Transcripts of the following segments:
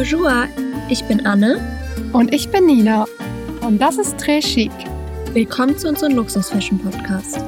Bonjour, ich bin Anne. Und ich bin Nina. Und das ist Très Chic. Willkommen zu unserem Luxus-Fashion-Podcast.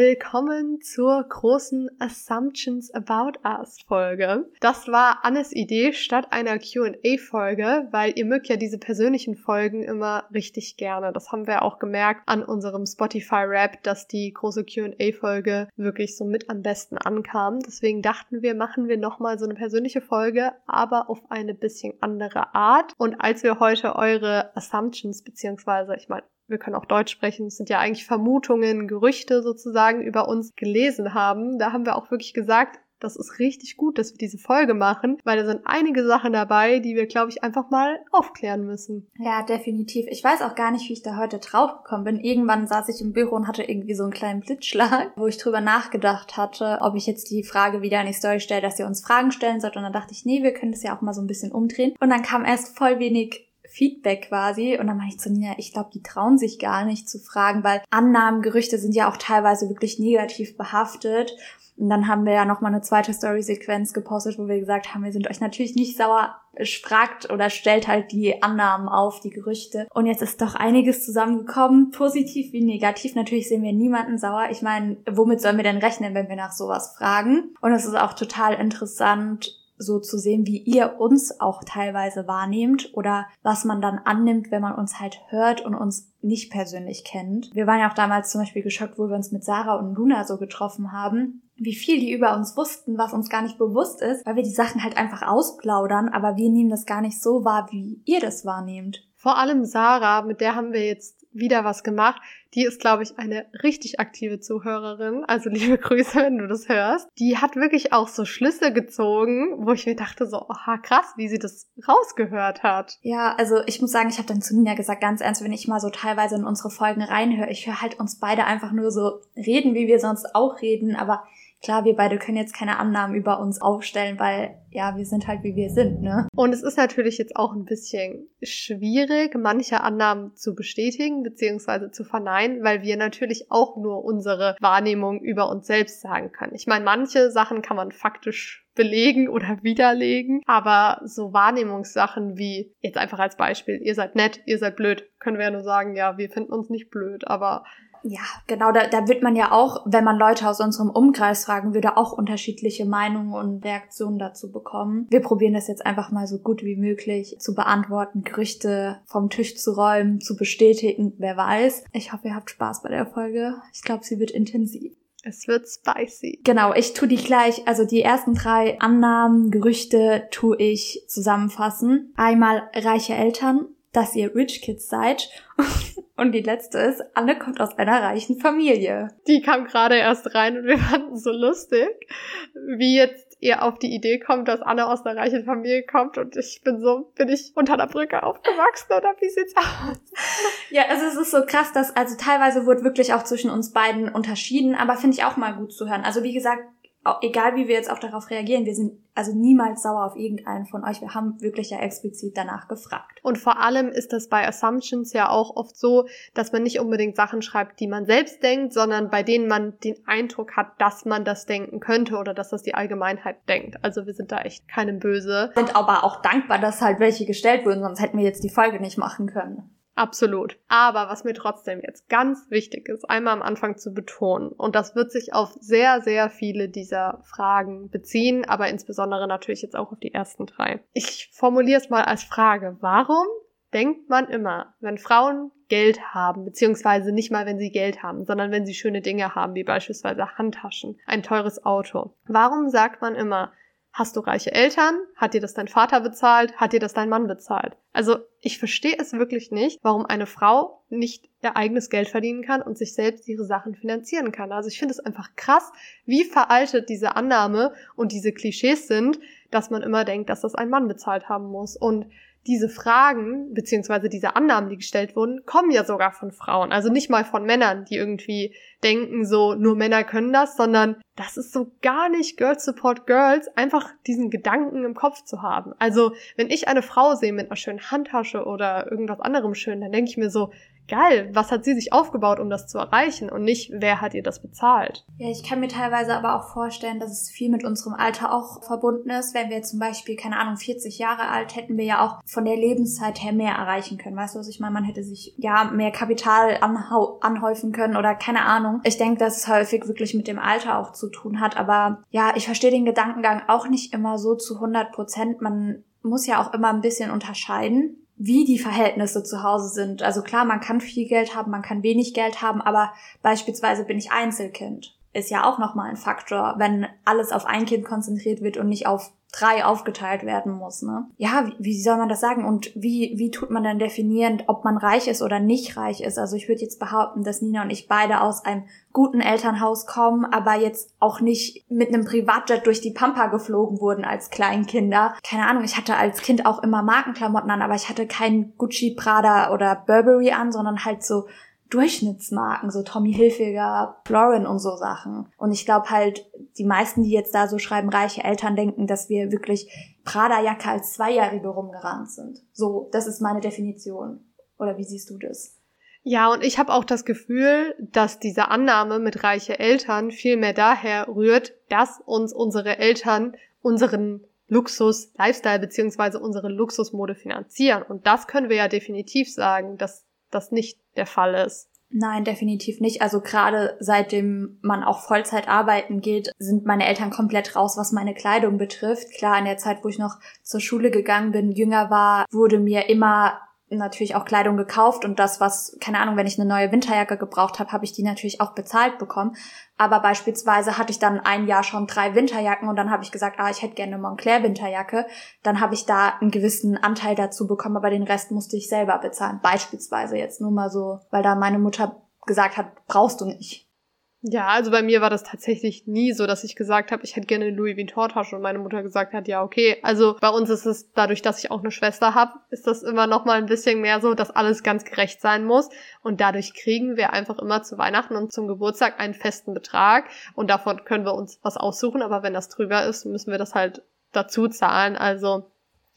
Willkommen zur großen Assumptions About Us Folge. Das war Annes Idee statt einer Q&A Folge, weil ihr mögt ja diese persönlichen Folgen immer richtig gerne. Das haben wir auch gemerkt an unserem Spotify Rap, dass die große Q&A Folge wirklich so mit am besten ankam. Deswegen dachten wir, machen wir nochmal so eine persönliche Folge, aber auf eine bisschen andere Art. Und als wir heute eure Assumptions beziehungsweise, ich meine, wir können auch Deutsch sprechen, es sind ja eigentlich Vermutungen, Gerüchte sozusagen über uns gelesen haben. Da haben wir auch wirklich gesagt, das ist richtig gut, dass wir diese Folge machen, weil da sind einige Sachen dabei, die wir, glaube ich, einfach mal aufklären müssen. Ja, definitiv. Ich weiß auch gar nicht, wie ich da heute drauf gekommen bin. Irgendwann saß ich im Büro und hatte irgendwie so einen kleinen Blitzschlag, wo ich drüber nachgedacht hatte, ob ich jetzt die Frage wieder in die Story stelle, dass ihr uns Fragen stellen sollt. Und dann dachte ich, nee, wir können das ja auch mal so ein bisschen umdrehen. Und dann kam erst voll wenig Feedback quasi. Und dann meinte ich zu Nina, ich glaube, die trauen sich gar nicht zu fragen, weil Annahmen, Gerüchte sind ja auch teilweise wirklich negativ behaftet. Und dann haben wir ja nochmal eine zweite Story-Sequenz gepostet, wo wir gesagt haben, wir sind euch natürlich nicht sauer, fragt oder stellt halt die Annahmen auf, die Gerüchte. Und jetzt ist doch einiges zusammengekommen, positiv wie negativ. Natürlich sehen wir niemanden sauer. Ich meine, womit sollen wir denn rechnen, wenn wir nach sowas fragen? Und es ist auch total interessant, so zu sehen, wie ihr uns auch teilweise wahrnehmt oder was man dann annimmt, wenn man uns halt hört und uns nicht persönlich kennt. Wir waren ja auch damals zum Beispiel geschockt, wo wir uns mit Sarah und Luna so getroffen haben, wie viel die über uns wussten, was uns gar nicht bewusst ist, weil wir die Sachen halt einfach ausplaudern, aber wir nehmen das gar nicht so wahr, wie ihr das wahrnehmt. Vor allem Sarah, mit der haben wir jetzt wieder was gemacht. Die ist, glaube ich, eine richtig aktive Zuhörerin. Also liebe Grüße, wenn du das hörst. Die hat wirklich auch so Schlüsse gezogen, wo ich mir dachte so, aha, krass, wie sie das rausgehört hat. Ja, also ich muss sagen, ich habe dann zu Nina gesagt, ganz ernst, wenn ich mal so teilweise in unsere Folgen reinhöre, ich höre halt uns beide einfach nur so reden, wie wir sonst auch reden, aber klar, wir beide können jetzt keine Annahmen über uns aufstellen, weil ja, wir sind halt wie wir sind, ne? Und es ist natürlich jetzt auch ein bisschen schwierig, manche Annahmen zu bestätigen bzw. zu verneinen, weil wir natürlich auch nur unsere Wahrnehmung über uns selbst sagen können. Ich meine, manche Sachen kann man faktisch belegen oder widerlegen, aber so Wahrnehmungssachen wie jetzt einfach als Beispiel, ihr seid nett, ihr seid blöd, können wir ja nur sagen, ja, wir finden uns nicht blöd, aber ja, genau, da, da wird man ja auch, wenn man Leute aus unserem Umkreis fragen würde, auch unterschiedliche Meinungen und Reaktionen dazu bekommen. Wir probieren das jetzt einfach mal so gut wie möglich zu beantworten, Gerüchte vom Tisch zu räumen, zu bestätigen, wer weiß. Ich hoffe, ihr habt Spaß bei der Folge. Ich glaube, sie wird intensiv. Es wird spicy. Genau, ich tu die gleich, also die ersten drei Annahmen, Gerüchte tu ich zusammenfassen. Einmal reiche Eltern, dass ihr Rich Kids seid. Und die letzte ist, Anne kommt aus einer reichen Familie. Die kam gerade erst rein und wir fanden es so lustig, wie jetzt ihr auf die Idee kommt, dass Anne aus einer reichen Familie kommt und ich bin so, bin ich unter der Brücke aufgewachsen oder wie sieht's aus? Ja, also es ist so krass, dass, also teilweise wurde wirklich auch zwischen uns beiden unterschieden, aber finde ich auch mal gut zu hören. Also wie gesagt, egal wie wir jetzt auch darauf reagieren, wir sind also niemals sauer auf irgendeinen von euch. Wir haben wirklich ja explizit danach gefragt. Und vor allem ist das bei Assumptions ja auch oft so, dass man nicht unbedingt Sachen schreibt, die man selbst denkt, sondern bei denen man den Eindruck hat, dass man das denken könnte oder dass das die Allgemeinheit denkt. Also wir sind da echt keinem böse. Sind aber auch dankbar, dass halt welche gestellt wurden, sonst hätten wir jetzt die Folge nicht machen können. Absolut. Aber was mir trotzdem jetzt ganz wichtig ist, einmal am Anfang zu betonen, und das wird sich auf sehr, sehr viele dieser Fragen beziehen, aber insbesondere natürlich jetzt auch auf die ersten drei. Ich formuliere es mal als Frage. Warum denkt man immer, wenn Frauen Geld haben, beziehungsweise nicht mal, wenn sie Geld haben, sondern wenn sie schöne Dinge haben, wie beispielsweise Handtaschen, ein teures Auto. Warum sagt man immer, Hast du reiche Eltern? Hat dir das dein Vater bezahlt? Hat dir das dein Mann bezahlt? Also ich verstehe es wirklich nicht, warum eine Frau nicht ihr eigenes Geld verdienen kann und sich selbst ihre Sachen finanzieren kann. Also ich finde es einfach krass, wie veraltet diese Annahme und diese Klischees sind, dass man immer denkt, dass das ein Mann bezahlt haben muss. Und diese Fragen beziehungsweise diese Annahmen, die gestellt wurden, kommen ja sogar von Frauen. Also nicht mal von Männern, die irgendwie denken, so nur Männer können das, sondern das ist so gar nicht Girls Support Girls, einfach diesen Gedanken im Kopf zu haben. Also wenn ich eine Frau sehe mit einer schönen Handtasche oder irgendwas anderem schön, dann denke ich mir so, geil, was hat sie sich aufgebaut, um das zu erreichen und nicht, wer hat ihr das bezahlt. Ja, ich kann mir teilweise aber auch vorstellen, dass es viel mit unserem Alter auch verbunden ist. Wenn wir zum Beispiel, keine Ahnung, 40 Jahre alt, hätten wir ja auch von der Lebenszeit her mehr erreichen können. Weißt du, was ich meine? Man hätte sich ja mehr Kapital anhäufen können oder keine Ahnung. Ich denke, dass es häufig wirklich mit dem Alter auch zu tun hat. Aber ja, ich verstehe den Gedankengang auch nicht immer so zu 100 Prozent. Man muss ja auch immer ein bisschen unterscheiden wie die Verhältnisse zu Hause sind. Also klar, man kann viel Geld haben, man kann wenig Geld haben, aber beispielsweise bin ich Einzelkind. Ist ja auch nochmal ein Faktor, wenn alles auf ein Kind konzentriert wird und nicht auf drei aufgeteilt werden muss. Ne? Ja, wie, wie soll man das sagen? Und wie, wie tut man dann definieren, ob man reich ist oder nicht reich ist? Also ich würde jetzt behaupten, dass Nina und ich beide aus einem guten Elternhaus kommen, aber jetzt auch nicht mit einem Privatjet durch die Pampa geflogen wurden als Kleinkinder. Keine Ahnung, ich hatte als Kind auch immer Markenklamotten an, aber ich hatte kein Gucci, Prada oder Burberry an, sondern halt so Durchschnittsmarken, so Tommy Hilfiger, Lauren und so Sachen. Und ich glaube halt, die meisten, die jetzt da so schreiben, reiche Eltern denken, dass wir wirklich Prada-Jacke als Zweijährige rumgerannt sind. So, das ist meine Definition. Oder wie siehst du das? Ja, und ich habe auch das Gefühl, dass diese Annahme mit reiche Eltern viel mehr daher rührt, dass uns unsere Eltern unseren Luxus, Lifestyle beziehungsweise unsere Luxusmode finanzieren. Und das können wir ja definitiv sagen, dass das nicht der Fall ist. Nein, definitiv nicht. Also gerade seitdem man auch Vollzeit arbeiten geht, sind meine Eltern komplett raus, was meine Kleidung betrifft. Klar, in der Zeit, wo ich noch zur Schule gegangen bin, jünger war, wurde mir immer natürlich auch Kleidung gekauft und das, was, keine Ahnung, wenn ich eine neue Winterjacke gebraucht habe, habe ich die natürlich auch bezahlt bekommen. Aber beispielsweise hatte ich dann ein Jahr schon drei Winterjacken und dann habe ich gesagt, ah, ich hätte gerne eine Montclair Winterjacke. Dann habe ich da einen gewissen Anteil dazu bekommen, aber den Rest musste ich selber bezahlen. Beispielsweise jetzt nur mal so, weil da meine Mutter gesagt hat, brauchst du nicht. Ja, also bei mir war das tatsächlich nie so, dass ich gesagt habe, ich hätte gerne eine Louis Vuitton-Tasche und meine Mutter gesagt hat, ja, okay. Also bei uns ist es, dadurch, dass ich auch eine Schwester habe, ist das immer noch mal ein bisschen mehr so, dass alles ganz gerecht sein muss. Und dadurch kriegen wir einfach immer zu Weihnachten und zum Geburtstag einen festen Betrag und davon können wir uns was aussuchen. Aber wenn das drüber ist, müssen wir das halt dazu zahlen. Also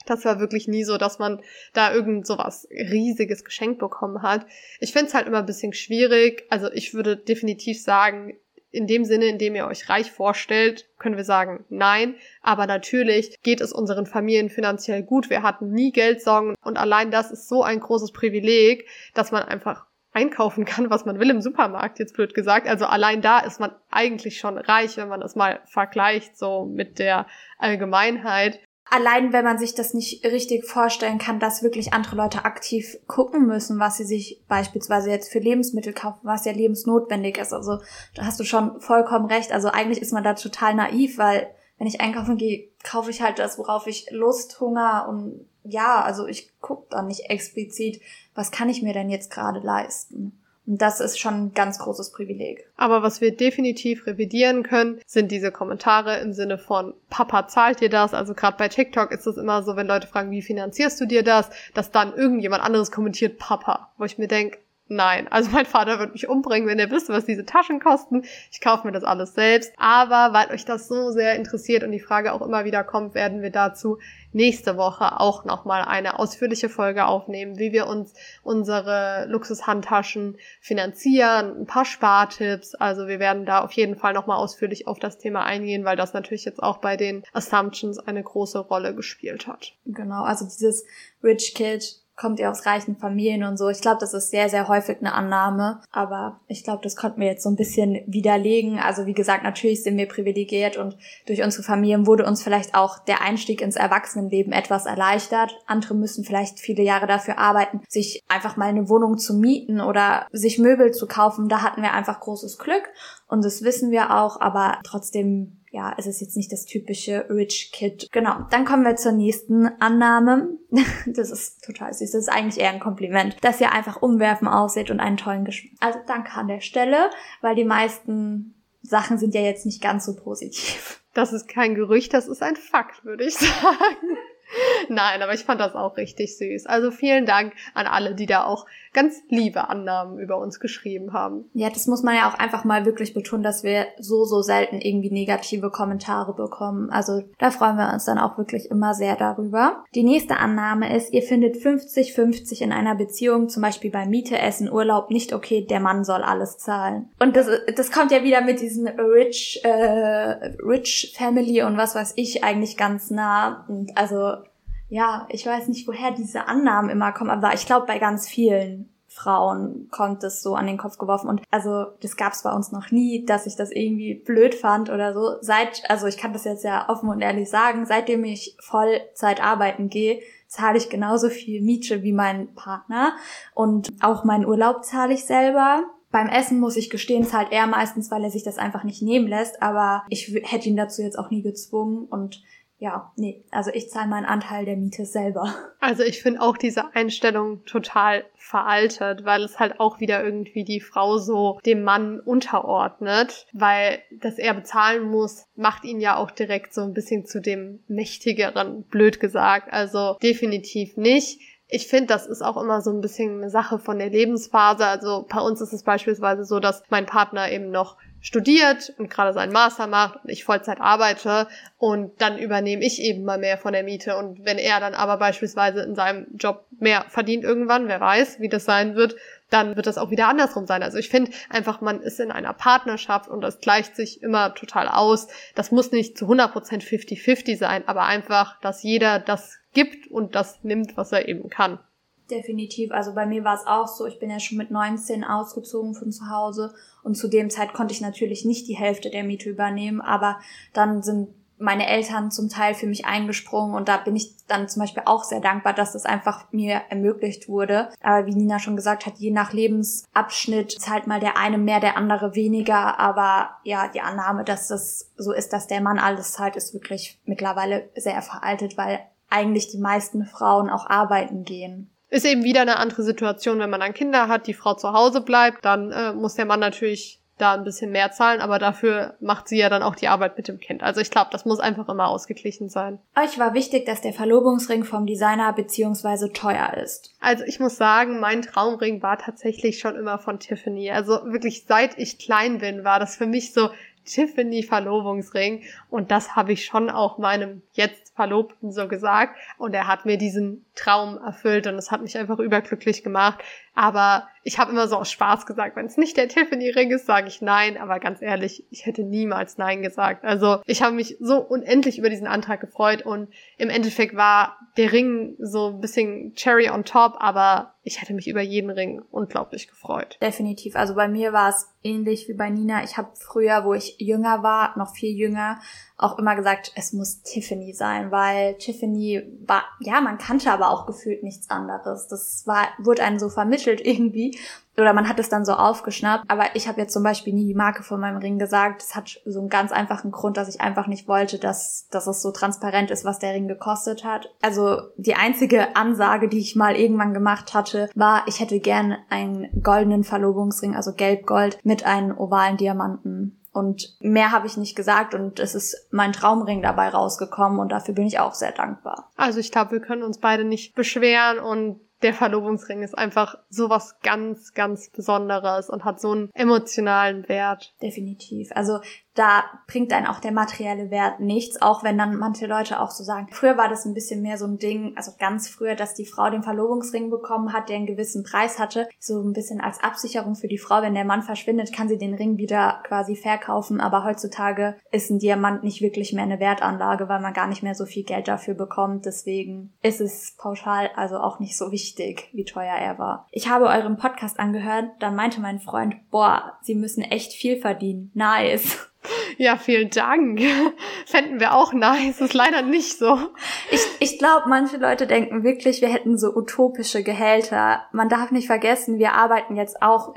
das war wirklich nie so, dass man da irgend so was riesiges Geschenk bekommen hat. Ich finde es halt immer ein bisschen schwierig. Also ich würde definitiv sagen, in dem Sinne, in dem ihr euch reich vorstellt, können wir sagen, nein. Aber natürlich geht es unseren Familien finanziell gut. Wir hatten nie Geldsorgen und allein das ist so ein großes Privileg, dass man einfach einkaufen kann, was man will im Supermarkt, jetzt blöd gesagt. Also allein da ist man eigentlich schon reich, wenn man das mal vergleicht, so mit der Allgemeinheit allein wenn man sich das nicht richtig vorstellen kann, dass wirklich andere Leute aktiv gucken müssen, was sie sich beispielsweise jetzt für Lebensmittel kaufen, was ja lebensnotwendig ist. Also da hast du schon vollkommen recht. Also eigentlich ist man da total naiv, weil wenn ich einkaufen gehe, kaufe ich halt das, worauf ich Lust, Hunger und ja, also ich gucke dann nicht explizit, was kann ich mir denn jetzt gerade leisten. Und das ist schon ein ganz großes Privileg. Aber was wir definitiv revidieren können, sind diese Kommentare im Sinne von Papa zahlt dir das. Also gerade bei TikTok ist es immer so, wenn Leute fragen, wie finanzierst du dir das, dass dann irgendjemand anderes kommentiert Papa, wo ich mir denke, Nein, also mein Vater wird mich umbringen, wenn er wüsste, was diese Taschen kosten. Ich kaufe mir das alles selbst. Aber weil euch das so sehr interessiert und die Frage auch immer wieder kommt, werden wir dazu nächste Woche auch nochmal eine ausführliche Folge aufnehmen, wie wir uns unsere Luxushandtaschen finanzieren, ein paar Spartipps. Also wir werden da auf jeden Fall nochmal ausführlich auf das Thema eingehen, weil das natürlich jetzt auch bei den Assumptions eine große Rolle gespielt hat. Genau, also dieses Rich Kid kommt ihr aus reichen Familien und so. Ich glaube, das ist sehr, sehr häufig eine Annahme. Aber ich glaube, das konnten wir jetzt so ein bisschen widerlegen. Also wie gesagt, natürlich sind wir privilegiert und durch unsere Familien wurde uns vielleicht auch der Einstieg ins Erwachsenenleben etwas erleichtert. Andere müssen vielleicht viele Jahre dafür arbeiten, sich einfach mal eine Wohnung zu mieten oder sich Möbel zu kaufen. Da hatten wir einfach großes Glück und das wissen wir auch, aber trotzdem ja, es ist jetzt nicht das typische Rich Kid. Genau, dann kommen wir zur nächsten Annahme. Das ist total süß. Das ist eigentlich eher ein Kompliment, dass ihr einfach umwerfen aussieht und einen tollen Geschmack. Also danke an der Stelle, weil die meisten Sachen sind ja jetzt nicht ganz so positiv. Das ist kein Gerücht, das ist ein Fakt, würde ich sagen. Nein, aber ich fand das auch richtig süß. Also vielen Dank an alle, die da auch ganz liebe Annahmen über uns geschrieben haben. Ja, das muss man ja auch einfach mal wirklich betonen, dass wir so, so selten irgendwie negative Kommentare bekommen. Also da freuen wir uns dann auch wirklich immer sehr darüber. Die nächste Annahme ist, ihr findet 50-50 in einer Beziehung, zum Beispiel bei Miete, Essen, Urlaub nicht okay, der Mann soll alles zahlen. Und das, das kommt ja wieder mit diesen Rich, äh, Rich Family und was weiß ich eigentlich ganz nah. Und also ja, ich weiß nicht, woher diese Annahmen immer kommen, aber ich glaube, bei ganz vielen Frauen kommt es so an den Kopf geworfen. Und also das gab es bei uns noch nie, dass ich das irgendwie blöd fand oder so. Seit, also ich kann das jetzt ja offen und ehrlich sagen, seitdem ich Vollzeit arbeiten gehe, zahle ich genauso viel Miete wie mein Partner. Und auch meinen Urlaub zahle ich selber. Beim Essen muss ich gestehen, zahlt er meistens, weil er sich das einfach nicht nehmen lässt. Aber ich hätte ihn dazu jetzt auch nie gezwungen. Und ja, nee, also ich zahle meinen Anteil der Miete selber. Also ich finde auch diese Einstellung total veraltet, weil es halt auch wieder irgendwie die Frau so dem Mann unterordnet, weil dass er bezahlen muss, macht ihn ja auch direkt so ein bisschen zu dem mächtigeren, blöd gesagt. Also definitiv nicht. Ich finde, das ist auch immer so ein bisschen eine Sache von der Lebensphase. Also bei uns ist es beispielsweise so, dass mein Partner eben noch studiert und gerade seinen Master macht und ich Vollzeit arbeite und dann übernehme ich eben mal mehr von der Miete und wenn er dann aber beispielsweise in seinem Job mehr verdient irgendwann, wer weiß, wie das sein wird, dann wird das auch wieder andersrum sein. Also ich finde einfach, man ist in einer Partnerschaft und das gleicht sich immer total aus. Das muss nicht zu 100% 50-50 sein, aber einfach, dass jeder das gibt und das nimmt, was er eben kann. Definitiv. Also bei mir war es auch so, ich bin ja schon mit 19 ausgezogen von zu Hause und zu dem Zeit konnte ich natürlich nicht die Hälfte der Miete übernehmen, aber dann sind meine Eltern zum Teil für mich eingesprungen und da bin ich dann zum Beispiel auch sehr dankbar, dass das einfach mir ermöglicht wurde. Aber wie Nina schon gesagt hat, je nach Lebensabschnitt zahlt mal der eine mehr, der andere weniger. Aber ja, die Annahme, dass das so ist, dass der Mann alles zahlt, ist wirklich mittlerweile sehr veraltet, weil eigentlich die meisten Frauen auch arbeiten gehen. Ist eben wieder eine andere Situation, wenn man dann Kinder hat, die Frau zu Hause bleibt, dann äh, muss der Mann natürlich da ein bisschen mehr zahlen, aber dafür macht sie ja dann auch die Arbeit mit dem Kind. Also ich glaube, das muss einfach immer ausgeglichen sein. Euch war wichtig, dass der Verlobungsring vom Designer beziehungsweise teuer ist. Also ich muss sagen, mein Traumring war tatsächlich schon immer von Tiffany. Also wirklich seit ich klein bin, war das für mich so Tiffany Verlobungsring und das habe ich schon auch meinem jetzt Verlobten so gesagt und er hat mir diesen Traum erfüllt und es hat mich einfach überglücklich gemacht. Aber ich habe immer so aus Spaß gesagt, wenn es nicht der Tiffany-Ring ist, sage ich nein. Aber ganz ehrlich, ich hätte niemals nein gesagt. Also ich habe mich so unendlich über diesen Antrag gefreut und im Endeffekt war der Ring so ein bisschen Cherry on top, aber ich hätte mich über jeden Ring unglaublich gefreut. Definitiv. Also bei mir war es ähnlich wie bei Nina. Ich habe früher, wo ich jünger war, noch viel jünger, auch immer gesagt, es muss Tiffany sein, weil Tiffany war, ja, man kannte aber auch gefühlt nichts anderes. Das war, wurde einem so vermittelt irgendwie. Oder man hat es dann so aufgeschnappt. Aber ich habe jetzt zum Beispiel nie die Marke von meinem Ring gesagt. Das hat so einen ganz einfachen Grund, dass ich einfach nicht wollte, dass, dass es so transparent ist, was der Ring gekostet hat. Also die einzige Ansage, die ich mal irgendwann gemacht hatte, war, ich hätte gern einen goldenen Verlobungsring, also gelb-gold, mit einem ovalen Diamanten. Und mehr habe ich nicht gesagt und es ist mein Traumring dabei rausgekommen und dafür bin ich auch sehr dankbar. Also ich glaube, wir können uns beide nicht beschweren und der Verlobungsring ist einfach sowas ganz, ganz Besonderes und hat so einen emotionalen Wert. Definitiv. Also da bringt dann auch der materielle Wert nichts, auch wenn dann manche Leute auch so sagen. Früher war das ein bisschen mehr so ein Ding, also ganz früher, dass die Frau den Verlobungsring bekommen hat, der einen gewissen Preis hatte, so ein bisschen als Absicherung für die Frau, wenn der Mann verschwindet, kann sie den Ring wieder quasi verkaufen, aber heutzutage ist ein Diamant nicht wirklich mehr eine Wertanlage, weil man gar nicht mehr so viel Geld dafür bekommt, deswegen ist es pauschal also auch nicht so wichtig, wie teuer er war. Ich habe euren Podcast angehört, dann meinte mein Freund, boah, sie müssen echt viel verdienen. Nice. Ja, vielen Dank. Fänden wir auch nice. Ist leider nicht so. Ich, ich glaube, manche Leute denken wirklich, wir hätten so utopische Gehälter. Man darf nicht vergessen, wir arbeiten jetzt auch.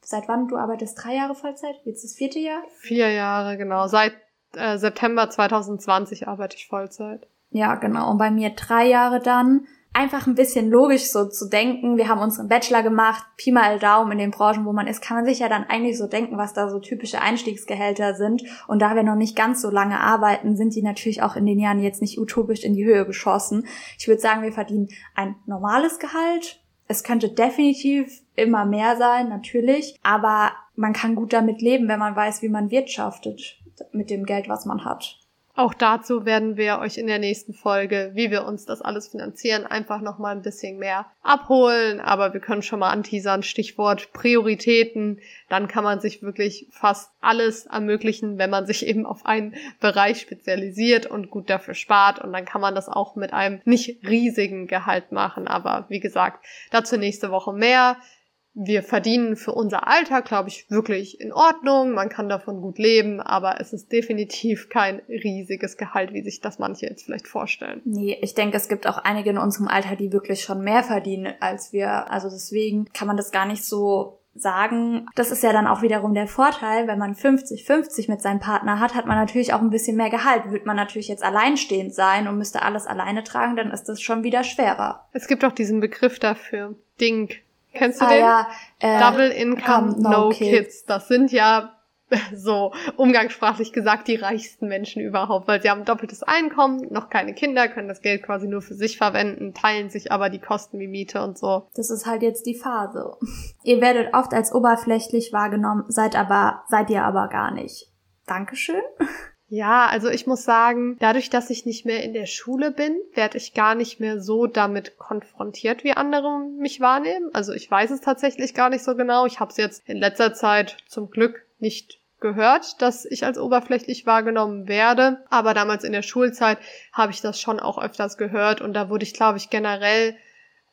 Seit wann? Du arbeitest drei Jahre Vollzeit? Jetzt das vierte Jahr? Vier Jahre, genau. Seit äh, September 2020 arbeite ich Vollzeit. Ja, genau. Und bei mir drei Jahre dann. Einfach ein bisschen logisch so zu denken. Wir haben unseren Bachelor gemacht, Pi mal Daumen in den Branchen, wo man ist, kann man sich ja dann eigentlich so denken, was da so typische Einstiegsgehälter sind. Und da wir noch nicht ganz so lange arbeiten, sind die natürlich auch in den Jahren jetzt nicht utopisch in die Höhe geschossen. Ich würde sagen, wir verdienen ein normales Gehalt. Es könnte definitiv immer mehr sein, natürlich, aber man kann gut damit leben, wenn man weiß, wie man wirtschaftet mit dem Geld, was man hat. Auch dazu werden wir euch in der nächsten Folge, wie wir uns das alles finanzieren, einfach nochmal ein bisschen mehr abholen. Aber wir können schon mal anteasern, Stichwort Prioritäten. Dann kann man sich wirklich fast alles ermöglichen, wenn man sich eben auf einen Bereich spezialisiert und gut dafür spart. Und dann kann man das auch mit einem nicht riesigen Gehalt machen. Aber wie gesagt, dazu nächste Woche mehr wir verdienen für unser Alter, glaube ich, wirklich in Ordnung. Man kann davon gut leben, aber es ist definitiv kein riesiges Gehalt, wie sich das manche jetzt vielleicht vorstellen. Nee, ich denke, es gibt auch einige in unserem Alter, die wirklich schon mehr verdienen als wir. Also deswegen kann man das gar nicht so sagen. Das ist ja dann auch wiederum der Vorteil, wenn man 50-50 mit seinem Partner hat, hat man natürlich auch ein bisschen mehr Gehalt. Würde man natürlich jetzt alleinstehend sein und müsste alles alleine tragen, dann ist das schon wieder schwerer. Es gibt auch diesen Begriff dafür. Ding. Kennst du ah, den? Ja, äh, Double Income, no, no kids. kids. Das sind ja so umgangssprachlich gesagt die reichsten Menschen überhaupt, weil sie haben doppeltes Einkommen, noch keine Kinder, können das Geld quasi nur für sich verwenden, teilen sich aber die Kosten wie Miete und so. Das ist halt jetzt die Phase. Ihr werdet oft als oberflächlich wahrgenommen, seid aber, seid ihr aber gar nicht. Dankeschön. Ja, also ich muss sagen, dadurch, dass ich nicht mehr in der Schule bin, werde ich gar nicht mehr so damit konfrontiert, wie andere mich wahrnehmen. Also ich weiß es tatsächlich gar nicht so genau. Ich habe es jetzt in letzter Zeit zum Glück nicht gehört, dass ich als oberflächlich wahrgenommen werde. Aber damals in der Schulzeit habe ich das schon auch öfters gehört und da wurde ich, glaube ich, generell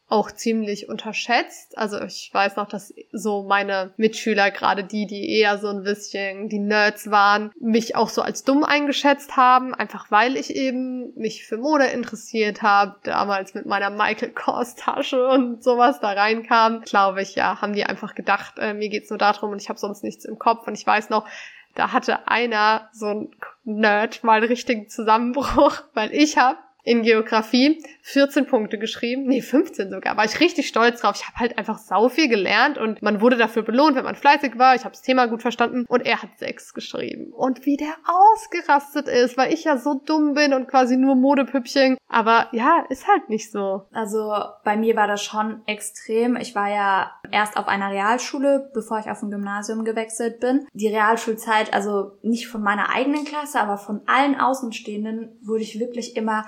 auch ziemlich unterschätzt. Also ich weiß noch, dass so meine Mitschüler, gerade die, die eher so ein bisschen die Nerds waren, mich auch so als dumm eingeschätzt haben, einfach weil ich eben mich für Mode interessiert habe, damals mit meiner Michael Kors Tasche und sowas da reinkam. Glaube ich, ja, haben die einfach gedacht, äh, mir geht's nur darum und ich habe sonst nichts im Kopf. Und ich weiß noch, da hatte einer so ein Nerd mal einen richtigen Zusammenbruch, weil ich habe in Geografie 14 Punkte geschrieben, nee 15 sogar, war ich richtig stolz drauf. Ich habe halt einfach sau viel gelernt und man wurde dafür belohnt, wenn man fleißig war. Ich habe das Thema gut verstanden und er hat sechs geschrieben. Und wie der ausgerastet ist, weil ich ja so dumm bin und quasi nur Modepüppchen. Aber ja, ist halt nicht so. Also bei mir war das schon extrem. Ich war ja erst auf einer Realschule, bevor ich auf ein Gymnasium gewechselt bin. Die Realschulzeit, also nicht von meiner eigenen Klasse, aber von allen Außenstehenden wurde ich wirklich immer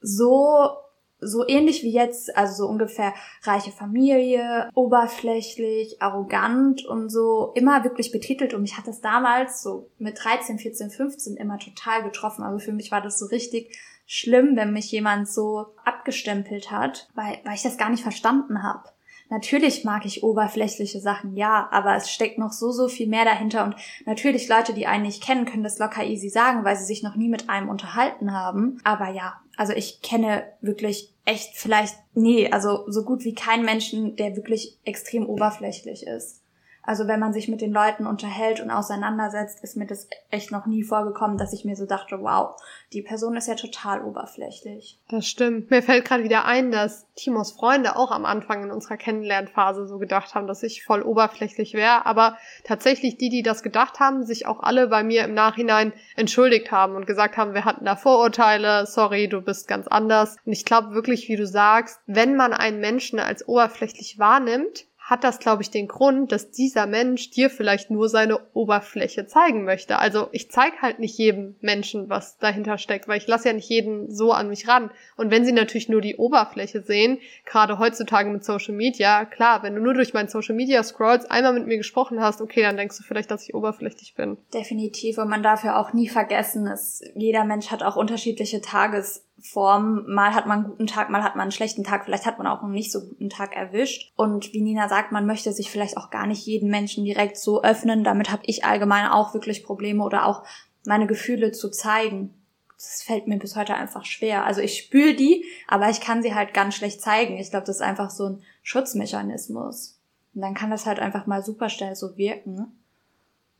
so so ähnlich wie jetzt, also so ungefähr reiche Familie, oberflächlich, arrogant und so immer wirklich betitelt. Und mich hat das damals so mit 13, 14, 15 immer total getroffen. Also für mich war das so richtig schlimm, wenn mich jemand so abgestempelt hat, weil, weil ich das gar nicht verstanden habe. Natürlich mag ich oberflächliche Sachen, ja, aber es steckt noch so, so viel mehr dahinter und natürlich Leute, die einen nicht kennen, können das locker easy sagen, weil sie sich noch nie mit einem unterhalten haben. Aber ja, also ich kenne wirklich echt vielleicht, nee, also so gut wie keinen Menschen, der wirklich extrem oberflächlich ist. Also wenn man sich mit den Leuten unterhält und auseinandersetzt, ist mir das echt noch nie vorgekommen, dass ich mir so dachte, wow, die Person ist ja total oberflächlich. Das stimmt. Mir fällt gerade wieder ein, dass Timos Freunde auch am Anfang in unserer Kennenlernphase so gedacht haben, dass ich voll oberflächlich wäre. Aber tatsächlich die, die das gedacht haben, sich auch alle bei mir im Nachhinein entschuldigt haben und gesagt haben, wir hatten da Vorurteile, sorry, du bist ganz anders. Und ich glaube wirklich, wie du sagst, wenn man einen Menschen als oberflächlich wahrnimmt, hat das, glaube ich, den Grund, dass dieser Mensch dir vielleicht nur seine Oberfläche zeigen möchte. Also ich zeige halt nicht jedem Menschen, was dahinter steckt, weil ich lasse ja nicht jeden so an mich ran. Und wenn sie natürlich nur die Oberfläche sehen, gerade heutzutage mit Social Media, klar, wenn du nur durch mein Social Media scrollst, einmal mit mir gesprochen hast, okay, dann denkst du vielleicht, dass ich oberflächlich bin. Definitiv. Und man darf ja auch nie vergessen, dass jeder Mensch hat auch unterschiedliche Tages Form. Mal hat man einen guten Tag, mal hat man einen schlechten Tag, vielleicht hat man auch einen nicht so guten Tag erwischt. Und wie Nina sagt, man möchte sich vielleicht auch gar nicht jeden Menschen direkt so öffnen. Damit habe ich allgemein auch wirklich Probleme oder auch meine Gefühle zu zeigen. Das fällt mir bis heute einfach schwer. Also ich spüre die, aber ich kann sie halt ganz schlecht zeigen. Ich glaube, das ist einfach so ein Schutzmechanismus. Und dann kann das halt einfach mal super schnell so wirken.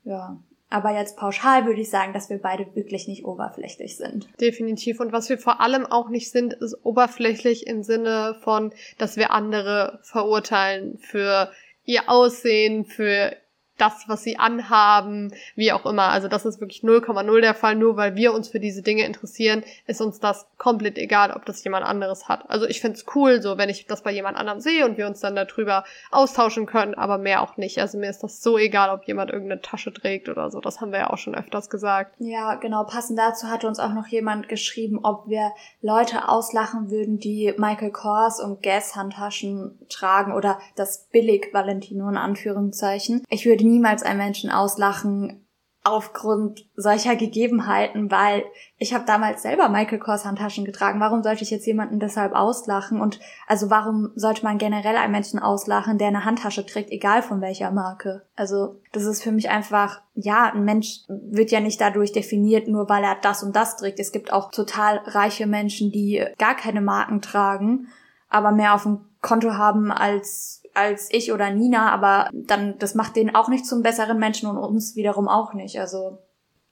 Ja, Aber jetzt pauschal würde ich sagen, dass wir beide wirklich nicht oberflächlich sind. Definitiv. Und was wir vor allem auch nicht sind, ist oberflächlich im Sinne von, dass wir andere verurteilen für ihr Aussehen, für das, was sie anhaben, wie auch immer. Also das ist wirklich 0,0 der Fall. Nur weil wir uns für diese Dinge interessieren, ist uns das komplett egal, ob das jemand anderes hat. Also ich find's cool, so wenn ich das bei jemand anderem sehe und wir uns dann darüber austauschen können, aber mehr auch nicht. Also mir ist das so egal, ob jemand irgendeine Tasche trägt oder so. Das haben wir ja auch schon öfters gesagt. Ja, genau. Passend dazu hatte uns auch noch jemand geschrieben, ob wir Leute auslachen würden, die Michael Kors und Guess Handtaschen tragen oder das billig Valentino in Anführungszeichen. Ich würde niemals einen Menschen auslachen aufgrund solcher Gegebenheiten, weil ich habe damals selber Michael Kors Handtaschen getragen. Warum sollte ich jetzt jemanden deshalb auslachen? Und also warum sollte man generell einen Menschen auslachen, der eine Handtasche trägt, egal von welcher Marke? Also das ist für mich einfach, ja, ein Mensch wird ja nicht dadurch definiert, nur weil er das und das trägt. Es gibt auch total reiche Menschen, die gar keine Marken tragen, aber mehr auf dem Konto haben als als ich oder Nina, aber dann, das macht den auch nicht zum besseren Menschen und uns wiederum auch nicht. Also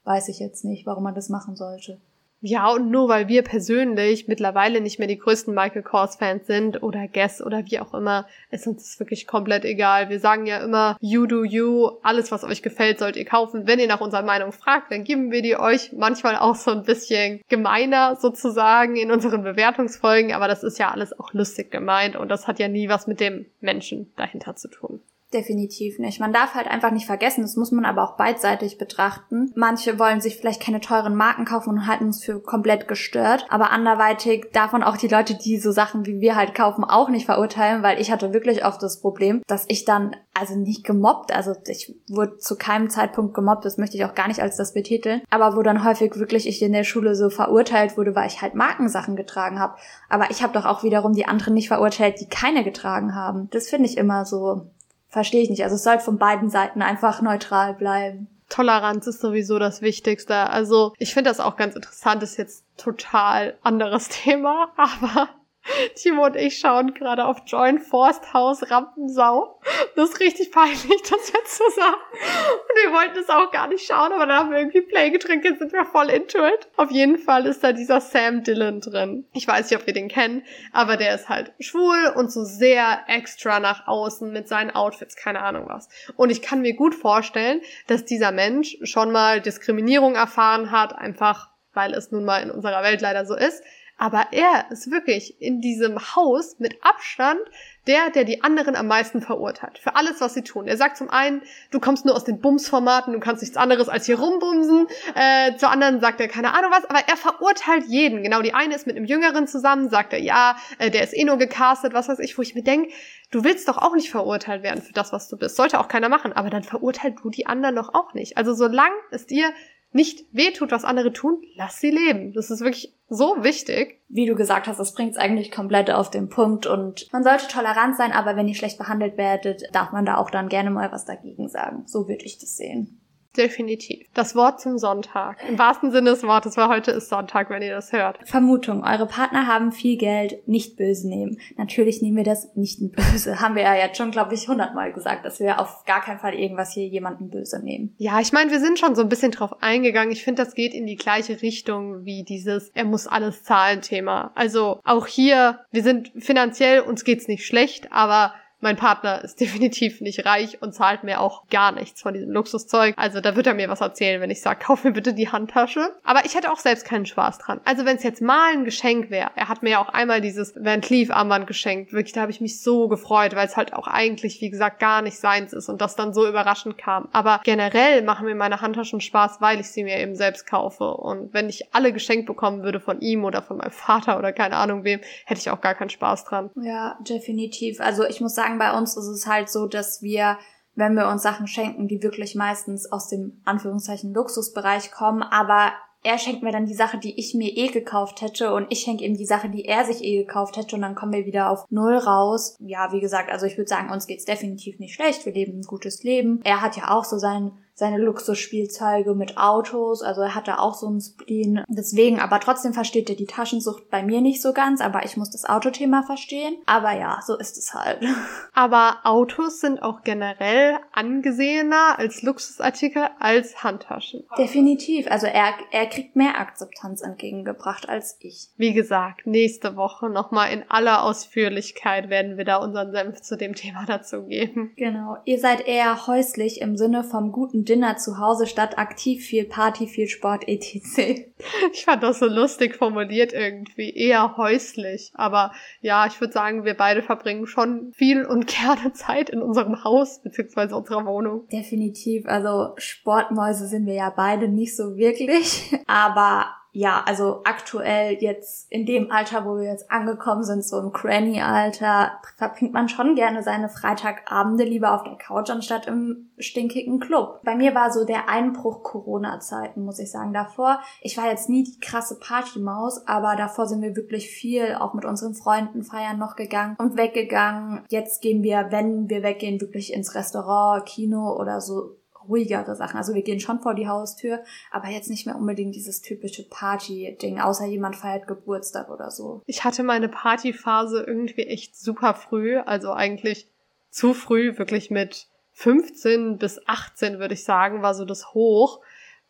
weiß ich jetzt nicht, warum man das machen sollte. Ja, und nur weil wir persönlich mittlerweile nicht mehr die größten Michael Kors-Fans sind oder Guess oder wie auch immer, ist uns das wirklich komplett egal. Wir sagen ja immer, you do you, alles was euch gefällt, sollt ihr kaufen. Wenn ihr nach unserer Meinung fragt, dann geben wir die euch manchmal auch so ein bisschen gemeiner sozusagen in unseren Bewertungsfolgen, aber das ist ja alles auch lustig gemeint und das hat ja nie was mit dem Menschen dahinter zu tun. Definitiv nicht. Man darf halt einfach nicht vergessen, das muss man aber auch beidseitig betrachten. Manche wollen sich vielleicht keine teuren Marken kaufen und halten es für komplett gestört, aber anderweitig darf man auch die Leute, die so Sachen wie wir halt kaufen, auch nicht verurteilen, weil ich hatte wirklich oft das Problem, dass ich dann also nicht gemobbt, also ich wurde zu keinem Zeitpunkt gemobbt, das möchte ich auch gar nicht als das betiteln, aber wo dann häufig wirklich ich in der Schule so verurteilt wurde, weil ich halt Markensachen getragen habe. Aber ich habe doch auch wiederum die anderen nicht verurteilt, die keine getragen haben. Das finde ich immer so verstehe ich nicht. Also es sollte von beiden Seiten einfach neutral bleiben. Toleranz ist sowieso das Wichtigste. Also ich finde das auch ganz interessant, ist jetzt total anderes Thema, aber Timo und ich schauen gerade auf Join Forsthaus Rampensau. Das ist richtig peinlich, das jetzt zu sagen. Und wir wollten es auch gar nicht schauen, aber dann haben wir irgendwie Play getrinkt, jetzt sind wir voll into it. Auf jeden Fall ist da dieser Sam Dillon drin. Ich weiß nicht, ob wir den kennen, aber der ist halt schwul und so sehr extra nach außen mit seinen Outfits, keine Ahnung was. Und ich kann mir gut vorstellen, dass dieser Mensch schon mal Diskriminierung erfahren hat, einfach weil es nun mal in unserer Welt leider so ist aber er ist wirklich in diesem Haus mit Abstand der, der die anderen am meisten verurteilt. Für alles, was sie tun. Er sagt zum einen, du kommst nur aus den Bumsformaten, du kannst nichts anderes als hier rumbumsen. Äh, zur anderen sagt er keine Ahnung was, aber er verurteilt jeden. Genau, die eine ist mit einem Jüngeren zusammen, sagt er, ja, äh, der ist eh nur gecastet, was weiß ich, wo ich mir denke, du willst doch auch nicht verurteilt werden für das, was du bist. Sollte auch keiner machen, aber dann verurteilt du die anderen doch auch nicht. Also solange es dir nicht wehtut, was andere tun, lass sie leben. Das ist wirklich so wichtig. Wie du gesagt hast, das bringt es eigentlich komplett auf den Punkt und man sollte tolerant sein, aber wenn ihr schlecht behandelt werdet, darf man da auch dann gerne mal was dagegen sagen. So würde ich das sehen. Definitiv. Das Wort zum Sonntag. Im wahrsten Sinne des Wortes, weil heute ist Sonntag, wenn ihr das hört. Vermutung. Eure Partner haben viel Geld, nicht böse nehmen. Natürlich nehmen wir das nicht böse. haben wir ja jetzt schon, glaube ich, hundertmal gesagt, dass wir auf gar keinen Fall irgendwas hier jemanden böse nehmen. Ja, ich meine, wir sind schon so ein bisschen drauf eingegangen. Ich finde, das geht in die gleiche Richtung wie dieses Er muss alles zahlen Thema. Also auch hier, wir sind finanziell, uns geht's nicht schlecht, aber mein Partner ist definitiv nicht reich und zahlt mir auch gar nichts von diesem Luxuszeug. Also da wird er mir was erzählen, wenn ich sage, kauf mir bitte die Handtasche. Aber ich hätte auch selbst keinen Spaß dran. Also wenn es jetzt mal ein Geschenk wäre, er hat mir ja auch einmal dieses Van Cleef Armband geschenkt. Wirklich, da habe ich mich so gefreut, weil es halt auch eigentlich, wie gesagt, gar nicht seins ist und das dann so überraschend kam. Aber generell machen mir meine Handtaschen Spaß, weil ich sie mir eben selbst kaufe. Und wenn ich alle geschenkt bekommen würde von ihm oder von meinem Vater oder keine Ahnung wem, hätte ich auch gar keinen Spaß dran. Ja, definitiv. Also ich muss sagen, sagen, bei uns ist es halt so, dass wir, wenn wir uns Sachen schenken, die wirklich meistens aus dem Anführungszeichen Luxusbereich kommen, aber er schenkt mir dann die Sache, die ich mir eh gekauft hätte und ich schenke ihm die Sache, die er sich eh gekauft hätte und dann kommen wir wieder auf Null raus. Ja, wie gesagt, also ich würde sagen, uns geht's definitiv nicht schlecht. Wir leben ein gutes Leben. Er hat ja auch so sein seine Luxusspielzeuge mit Autos, also er hatte auch so einen Spleen. Deswegen, aber trotzdem versteht er die Taschensucht bei mir nicht so ganz, aber ich muss das Autothema verstehen. Aber ja, so ist es halt. Aber Autos sind auch generell angesehener als Luxusartikel als Handtaschen. Definitiv. Also er, er kriegt mehr Akzeptanz entgegengebracht als ich. Wie gesagt, nächste Woche nochmal in aller Ausführlichkeit werden wir da unseren Senf zu dem Thema dazu geben. Genau. Ihr seid eher häuslich im Sinne vom guten Dinner zu Hause statt aktiv viel Party, viel Sport etc. Ich fand das so lustig formuliert irgendwie. Eher häuslich. Aber ja, ich würde sagen, wir beide verbringen schon viel und gerne Zeit in unserem Haus beziehungsweise unserer Wohnung. Definitiv. Also Sportmäuse sind wir ja beide nicht so wirklich. Aber ja, also aktuell jetzt in dem Alter, wo wir jetzt angekommen sind, so im Cranny-Alter, verbringt man schon gerne seine Freitagabende lieber auf der Couch anstatt im stinkigen Club. Bei mir war so der Einbruch Corona-Zeiten, muss ich sagen. Davor, ich war jetzt nie die krasse Partymaus, aber davor sind wir wirklich viel auch mit unseren Freunden feiern noch gegangen und weggegangen. Jetzt gehen wir, wenn wir weggehen, wirklich ins Restaurant, Kino oder so ruhigere Sachen. Also wir gehen schon vor die Haustür, aber jetzt nicht mehr unbedingt dieses typische Party-Ding, außer jemand feiert Geburtstag oder so. Ich hatte meine Partyphase irgendwie echt super früh, also eigentlich zu früh, wirklich mit 15 bis 18 würde ich sagen, war so das Hoch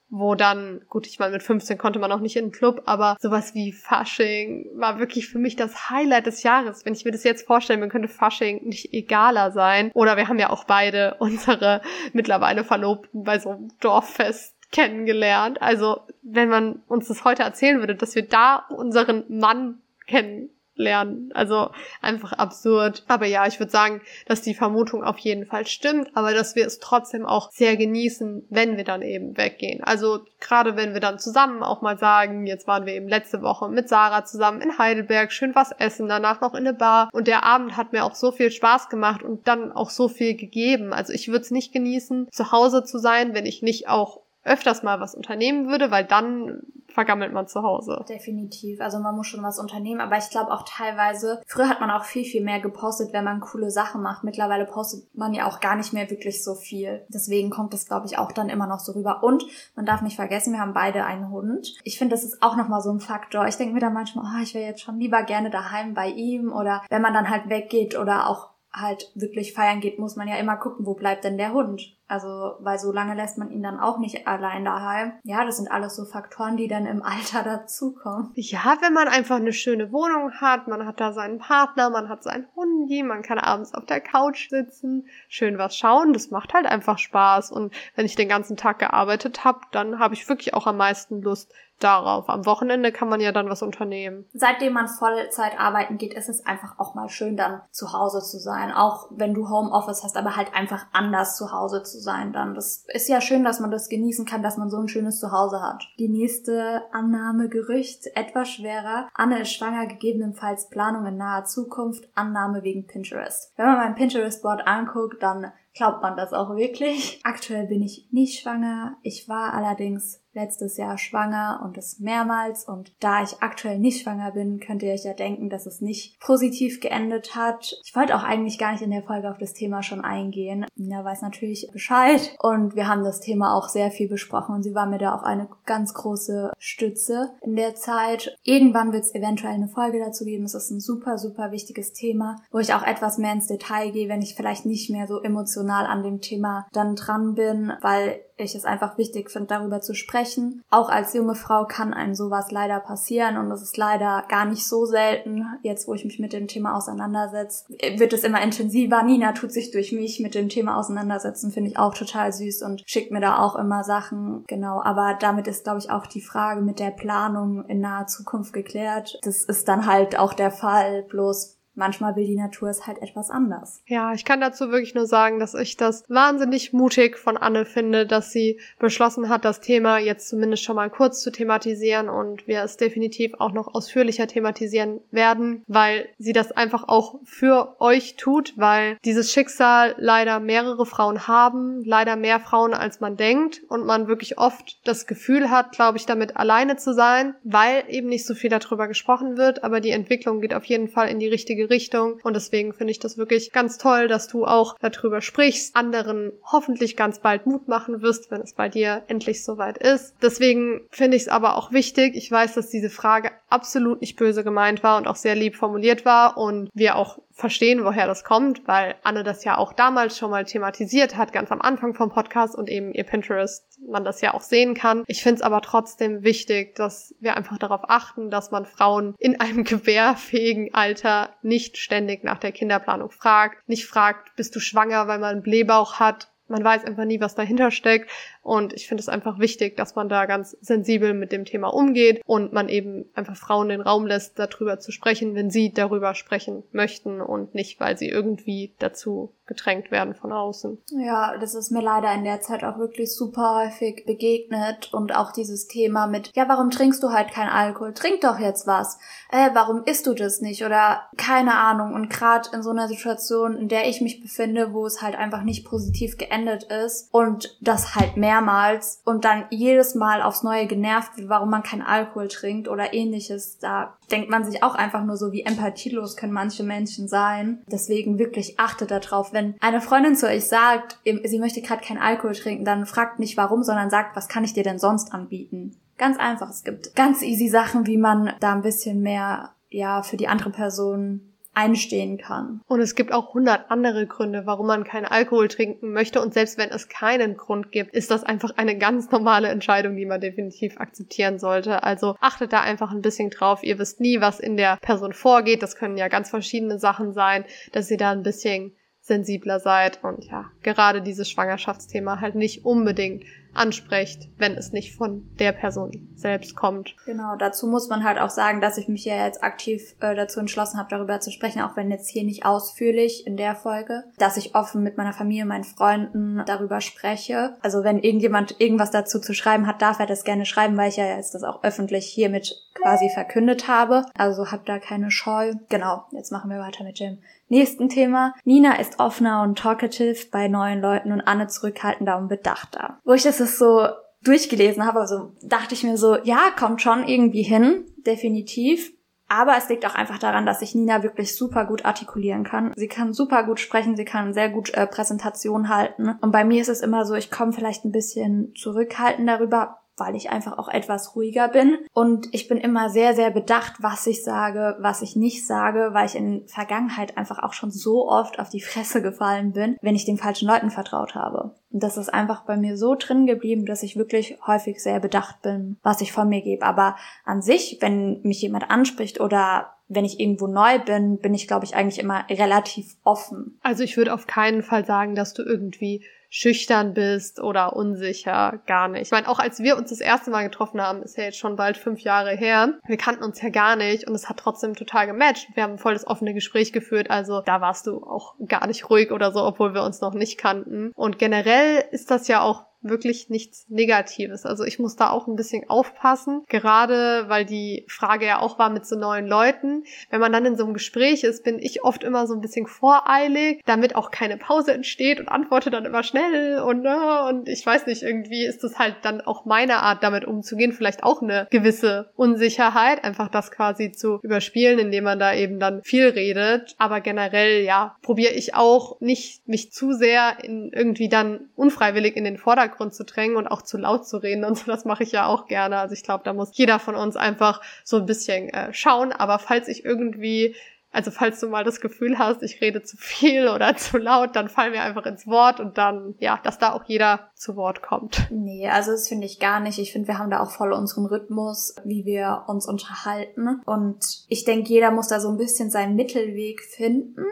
wo dann, gut, ich meine, mit 15 konnte man auch nicht in den Club, aber sowas wie Fasching war wirklich für mich das Highlight des Jahres. Wenn ich mir das jetzt vorstelle, mir könnte Fasching nicht egaler sein. Oder wir haben ja auch beide unsere mittlerweile Verlobten bei so einem Dorffest kennengelernt. Also, wenn man uns das heute erzählen würde, dass wir da unseren Mann kennen lernen. Also einfach absurd. Aber ja, ich würde sagen, dass die Vermutung auf jeden Fall stimmt, aber dass wir es trotzdem auch sehr genießen, wenn wir dann eben weggehen. Also gerade wenn wir dann zusammen auch mal sagen, jetzt waren wir eben letzte Woche mit Sarah zusammen in Heidelberg, schön was essen, danach noch in eine Bar und der Abend hat mir auch so viel Spaß gemacht und dann auch so viel gegeben. Also ich würde es nicht genießen, zu Hause zu sein, wenn ich nicht auch öfters mal was unternehmen würde, weil dann vergammelt man zu Hause. Definitiv. Also man muss schon was unternehmen, aber ich glaube auch teilweise, früher hat man auch viel, viel mehr gepostet, wenn man coole Sachen macht. Mittlerweile postet man ja auch gar nicht mehr wirklich so viel. Deswegen kommt das, glaube ich, auch dann immer noch so rüber. Und man darf nicht vergessen, wir haben beide einen Hund. Ich finde, das ist auch nochmal so ein Faktor. Ich denke mir dann manchmal, oh, ich wäre jetzt schon lieber gerne daheim bei ihm oder wenn man dann halt weggeht oder auch halt wirklich feiern geht, muss man ja immer gucken, wo bleibt denn der Hund? Also, weil so lange lässt man ihn dann auch nicht allein daheim. Ja, das sind alles so Faktoren, die dann im Alter dazukommen. Ja, wenn man einfach eine schöne Wohnung hat, man hat da seinen Partner, man hat seinen Hundi, man kann abends auf der Couch sitzen, schön was schauen, das macht halt einfach Spaß. Und wenn ich den ganzen Tag gearbeitet habe, dann habe ich wirklich auch am meisten Lust, darauf. Am Wochenende kann man ja dann was unternehmen. Seitdem man Vollzeit arbeiten geht, ist es einfach auch mal schön, dann zu Hause zu sein. Auch wenn du Homeoffice hast, aber halt einfach anders zu Hause zu sein dann. Das ist ja schön, dass man das genießen kann, dass man so ein schönes Zuhause hat. Die nächste Annahme, Gerücht, etwas schwerer. Anne ist schwanger, gegebenenfalls Planung in naher Zukunft, Annahme wegen Pinterest. Wenn man mein Pinterest-Board anguckt, dann glaubt man das auch wirklich. Aktuell bin ich nicht schwanger. Ich war allerdings letztes Jahr schwanger und es mehrmals. Und da ich aktuell nicht schwanger bin, könnt ihr euch ja denken, dass es nicht positiv geendet hat. Ich wollte auch eigentlich gar nicht in der Folge auf das Thema schon eingehen. Nina weiß natürlich Bescheid und wir haben das Thema auch sehr viel besprochen und sie war mir da auch eine ganz große Stütze in der Zeit. Irgendwann wird es eventuell eine Folge dazu geben. Es ist ein super, super wichtiges Thema, wo ich auch etwas mehr ins Detail gehe, wenn ich vielleicht nicht mehr so emotional an dem Thema dann dran bin, weil ich es einfach wichtig finde, darüber zu sprechen. Auch als junge Frau kann einem sowas leider passieren und das ist leider gar nicht so selten. Jetzt, wo ich mich mit dem Thema auseinandersetze, wird es immer intensiver. Nina tut sich durch mich mit dem Thema auseinandersetzen, finde ich auch total süß und schickt mir da auch immer Sachen. Genau, aber damit ist, glaube ich, auch die Frage mit der Planung in naher Zukunft geklärt. Das ist dann halt auch der Fall, bloß manchmal will die Natur es halt etwas anders. Ja, ich kann dazu wirklich nur sagen, dass ich das wahnsinnig mutig von Anne finde, dass sie beschlossen hat, das Thema jetzt zumindest schon mal kurz zu thematisieren und wir es definitiv auch noch ausführlicher thematisieren werden, weil sie das einfach auch für euch tut, weil dieses Schicksal leider mehrere Frauen haben, leider mehr Frauen als man denkt und man wirklich oft das Gefühl hat, glaube ich, damit alleine zu sein, weil eben nicht so viel darüber gesprochen wird, aber die Entwicklung geht auf jeden Fall in die richtige richtige Richtung. Und deswegen finde ich das wirklich ganz toll, dass du auch darüber sprichst, anderen hoffentlich ganz bald Mut machen wirst, wenn es bei dir endlich soweit ist. Deswegen finde ich es aber auch wichtig. Ich weiß, dass diese Frage absolut nicht böse gemeint war und auch sehr lieb formuliert war und wir auch verstehen, woher das kommt, weil Anne das ja auch damals schon mal thematisiert hat, ganz am Anfang vom Podcast und eben ihr Pinterest man das ja auch sehen kann. Ich finde es aber trotzdem wichtig, dass wir einfach darauf achten, dass man Frauen in einem gebärfähigen Alter nicht ständig nach der Kinderplanung fragt, nicht fragt, bist du schwanger, weil man einen Blähbauch hat, man weiß einfach nie, was dahinter steckt. Und ich finde es einfach wichtig, dass man da ganz sensibel mit dem Thema umgeht und man eben einfach Frauen den Raum lässt, darüber zu sprechen, wenn sie darüber sprechen möchten und nicht, weil sie irgendwie dazu gedrängt werden von außen. Ja, das ist mir leider in der Zeit auch wirklich super häufig begegnet und auch dieses Thema mit, ja, warum trinkst du halt kein Alkohol? Trink doch jetzt was. Äh, warum isst du das nicht? Oder keine Ahnung. Und gerade in so einer Situation, in der ich mich befinde, wo es halt einfach nicht positiv geendet ist und das halt mehrmals und dann jedes Mal aufs Neue genervt wird, warum man kein Alkohol trinkt oder ähnliches, da denkt man sich auch einfach nur so, wie empathielos können manche Menschen sein. Deswegen wirklich achtet darauf, wenn eine Freundin zu euch sagt, sie möchte gerade kein Alkohol trinken, dann fragt nicht warum, sondern sagt, was kann ich dir denn sonst anbieten? Ganz einfach. Es gibt ganz easy Sachen, wie man da ein bisschen mehr, ja, für die andere Person einstehen kann. Und es gibt auch hundert andere Gründe, warum man keinen Alkohol trinken möchte. Und selbst wenn es keinen Grund gibt, ist das einfach eine ganz normale Entscheidung, die man definitiv akzeptieren sollte. Also achtet da einfach ein bisschen drauf. Ihr wisst nie, was in der Person vorgeht. Das können ja ganz verschiedene Sachen sein, dass ihr da ein bisschen sensibler seid und ja, gerade dieses Schwangerschaftsthema halt nicht unbedingt ansprecht, wenn es nicht von der Person selbst kommt. Genau, dazu muss man halt auch sagen, dass ich mich ja jetzt aktiv äh, dazu entschlossen habe, darüber zu sprechen, auch wenn jetzt hier nicht ausführlich in der Folge, dass ich offen mit meiner Familie, meinen Freunden darüber spreche. Also wenn irgendjemand irgendwas dazu zu schreiben hat, darf er das gerne schreiben, weil ich ja jetzt das auch öffentlich hiermit quasi verkündet habe. Also habt da keine Scheu. Genau, jetzt machen wir weiter mit dem nächsten Thema. Nina ist offener und talkative bei neuen Leuten und Anne zurückhaltender und bedachter. Wo ich das so durchgelesen habe, also dachte ich mir so, ja, kommt schon irgendwie hin, definitiv. Aber es liegt auch einfach daran, dass sich Nina wirklich super gut artikulieren kann. Sie kann super gut sprechen, sie kann sehr gut äh, Präsentation halten. Und bei mir ist es immer so, ich komme vielleicht ein bisschen zurückhaltend darüber, weil ich einfach auch etwas ruhiger bin. Und ich bin immer sehr, sehr bedacht, was ich sage, was ich nicht sage, weil ich in Vergangenheit einfach auch schon so oft auf die Fresse gefallen bin, wenn ich den falschen Leuten vertraut habe. Und das ist einfach bei mir so drin geblieben, dass ich wirklich häufig sehr bedacht bin, was ich von mir gebe. Aber an sich, wenn mich jemand anspricht oder wenn ich irgendwo neu bin, bin ich, glaube ich, eigentlich immer relativ offen. Also ich würde auf keinen Fall sagen, dass du irgendwie schüchtern bist oder unsicher, gar nicht. Ich meine, auch als wir uns das erste Mal getroffen haben, ist ja jetzt schon bald fünf Jahre her, wir kannten uns ja gar nicht und es hat trotzdem total gematcht. Wir haben voll das offene Gespräch geführt, also da warst du auch gar nicht ruhig oder so, obwohl wir uns noch nicht kannten. Und generell ist das ja auch wirklich nichts Negatives. Also ich muss da auch ein bisschen aufpassen, gerade weil die Frage ja auch war mit so neuen Leuten. Wenn man dann in so einem Gespräch ist, bin ich oft immer so ein bisschen voreilig, damit auch keine Pause entsteht und antworte dann immer schnell und uh, und ich weiß nicht, irgendwie ist das halt dann auch meine Art, damit umzugehen, vielleicht auch eine gewisse Unsicherheit, einfach das quasi zu überspielen, indem man da eben dann viel redet. Aber generell, ja, probiere ich auch nicht mich zu sehr in irgendwie dann unfreiwillig in den Vordergrund Hintergrund zu drängen und auch zu laut zu reden und so. Das mache ich ja auch gerne. Also ich glaube, da muss jeder von uns einfach so ein bisschen äh, schauen. Aber falls ich irgendwie also falls du mal das Gefühl hast, ich rede zu viel oder zu laut, dann fall mir einfach ins Wort und dann, ja, dass da auch jeder zu Wort kommt. Nee, also das finde ich gar nicht. Ich finde, wir haben da auch voll unseren Rhythmus, wie wir uns unterhalten. Und ich denke, jeder muss da so ein bisschen seinen Mittelweg finden.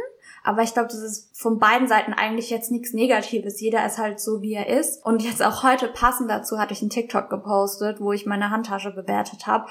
Aber ich glaube, das ist von beiden Seiten eigentlich jetzt nichts Negatives. Jeder ist halt so, wie er ist. Und jetzt auch heute passend dazu hatte ich einen TikTok gepostet, wo ich meine Handtasche bewertet habe.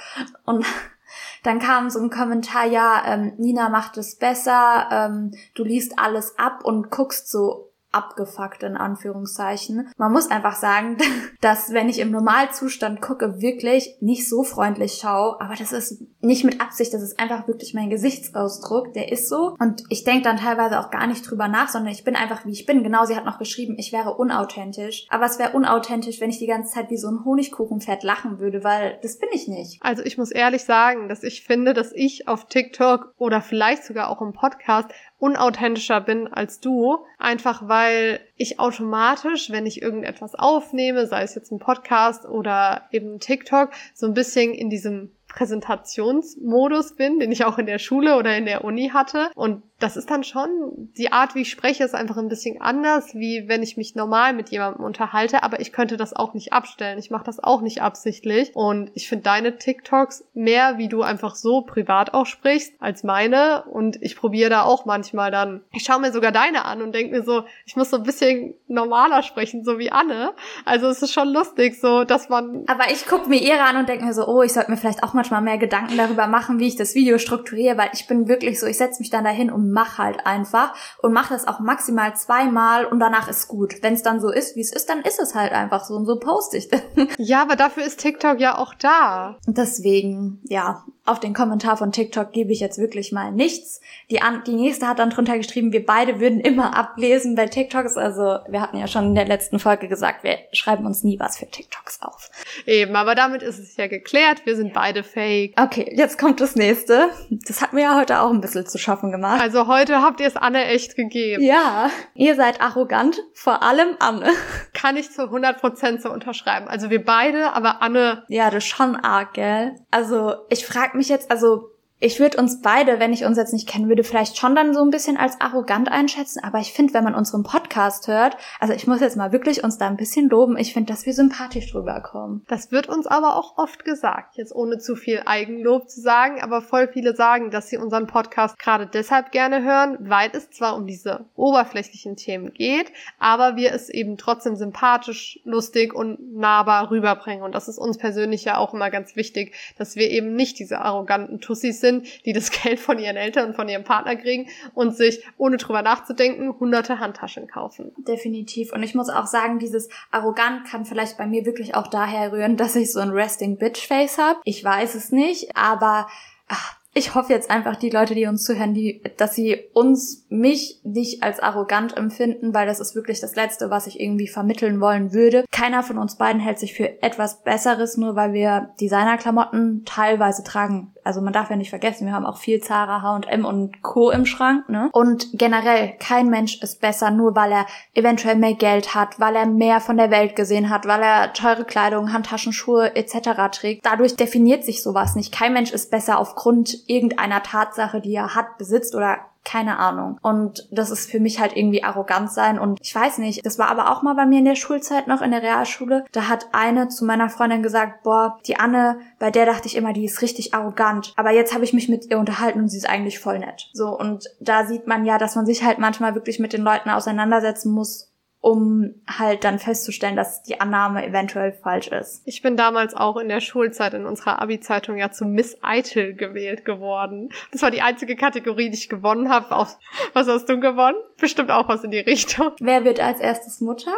Und dann kam so ein Kommentar, ja, ähm, Nina macht es besser, ähm, du liest alles ab und guckst so abgefuckt in Anführungszeichen. Man muss einfach sagen, dass wenn ich im Normalzustand gucke, wirklich nicht so freundlich schaue, aber das ist nicht mit Absicht, das ist einfach wirklich mein Gesichtsausdruck, der ist so und ich denke dann teilweise auch gar nicht drüber nach, sondern ich bin einfach wie ich bin. Genau, sie hat noch geschrieben, ich wäre unauthentisch, aber es wäre unauthentisch, wenn ich die ganze Zeit wie so ein Honigkuchenpferd lachen würde, weil das bin ich nicht. Also ich muss ehrlich sagen, dass ich finde, dass ich auf TikTok oder vielleicht sogar auch im Podcast unauthentischer bin als du, einfach weil ich automatisch, wenn ich irgendetwas aufnehme, sei es jetzt ein Podcast oder eben TikTok, so ein bisschen in diesem Präsentationsmodus bin, den ich auch in der Schule oder in der Uni hatte. Und das ist dann schon, die Art, wie ich spreche, ist einfach ein bisschen anders, wie wenn ich mich normal mit jemandem unterhalte, aber ich könnte das auch nicht abstellen. Ich mache das auch nicht absichtlich. Und ich finde deine TikToks mehr, wie du einfach so privat auch sprichst, als meine. Und ich probiere da auch manchmal dann, ich schaue mir sogar deine an und denke mir so, ich muss so ein bisschen normaler sprechen, so wie Anne. Also es ist schon lustig, so dass man. Aber ich gucke mir ihre an und denke mir so, oh, ich sollte mir vielleicht auch manchmal mehr Gedanken darüber machen, wie ich das Video strukturiere, weil ich bin wirklich so, ich setze mich dann dahin und mach halt einfach und mach das auch maximal zweimal und danach ist gut. Wenn es dann so ist, wie es ist, dann ist es halt einfach so und so poste ich. Ja, aber dafür ist TikTok ja auch da. Deswegen, ja, auf den Kommentar von TikTok gebe ich jetzt wirklich mal nichts. Die, an, die nächste hat dann drunter geschrieben, wir beide würden immer ablesen bei TikToks. Also wir hatten ja schon in der letzten Folge gesagt, wir schreiben uns nie was für TikToks auf. Eben, aber damit ist es ja geklärt. Wir sind beide fake. Okay, jetzt kommt das nächste. Das hat mir ja heute auch ein bisschen zu schaffen gemacht. Also heute habt ihr es Anne echt gegeben. Ja, ihr seid arrogant, vor allem Anne. Kann ich zu 100% so unterschreiben. Also wir beide, aber Anne... Ja, das ist schon arg, gell? Also ich frage mich jetzt, also ich würde uns beide, wenn ich uns jetzt nicht kennen würde, vielleicht schon dann so ein bisschen als arrogant einschätzen. Aber ich finde, wenn man unseren Podcast hört, also ich muss jetzt mal wirklich uns da ein bisschen loben. Ich finde, dass wir sympathisch drüber kommen. Das wird uns aber auch oft gesagt, jetzt ohne zu viel Eigenlob zu sagen. Aber voll viele sagen, dass sie unseren Podcast gerade deshalb gerne hören, weil es zwar um diese oberflächlichen Themen geht, aber wir es eben trotzdem sympathisch, lustig und nahbar rüberbringen. Und das ist uns persönlich ja auch immer ganz wichtig, dass wir eben nicht diese arroganten Tussis sind, sind, die das Geld von ihren Eltern und von ihrem Partner kriegen und sich, ohne drüber nachzudenken, hunderte Handtaschen kaufen. Definitiv. Und ich muss auch sagen, dieses arrogant kann vielleicht bei mir wirklich auch daher rühren, dass ich so ein Resting Bitch Face habe. Ich weiß es nicht, aber ach, ich hoffe jetzt einfach, die Leute, die uns zuhören, die, dass sie uns, mich nicht als arrogant empfinden, weil das ist wirklich das Letzte, was ich irgendwie vermitteln wollen würde. Keiner von uns beiden hält sich für etwas Besseres, nur weil wir Designerklamotten teilweise tragen. Also man darf ja nicht vergessen, wir haben auch viel Zara, H&M und Co. im Schrank, ne? Und generell, kein Mensch ist besser, nur weil er eventuell mehr Geld hat, weil er mehr von der Welt gesehen hat, weil er teure Kleidung, Handtaschen, Schuhe etc. trägt. Dadurch definiert sich sowas nicht. Kein Mensch ist besser aufgrund irgendeiner Tatsache, die er hat, besitzt oder keine Ahnung. Und das ist für mich halt irgendwie arrogant sein. Und ich weiß nicht, das war aber auch mal bei mir in der Schulzeit noch in der Realschule. Da hat eine zu meiner Freundin gesagt, boah, die Anne, bei der dachte ich immer, die ist richtig arrogant. Aber jetzt habe ich mich mit ihr unterhalten und sie ist eigentlich voll nett. So, und da sieht man ja, dass man sich halt manchmal wirklich mit den Leuten auseinandersetzen muss, um halt dann festzustellen, dass die Annahme eventuell falsch ist. Ich bin damals auch in der Schulzeit in unserer Abi-Zeitung ja zu Miss Eitel gewählt geworden. Das war die einzige Kategorie, die ich gewonnen habe. Was hast du gewonnen? Bestimmt auch was in die Richtung. Wer wird als erstes Mutter?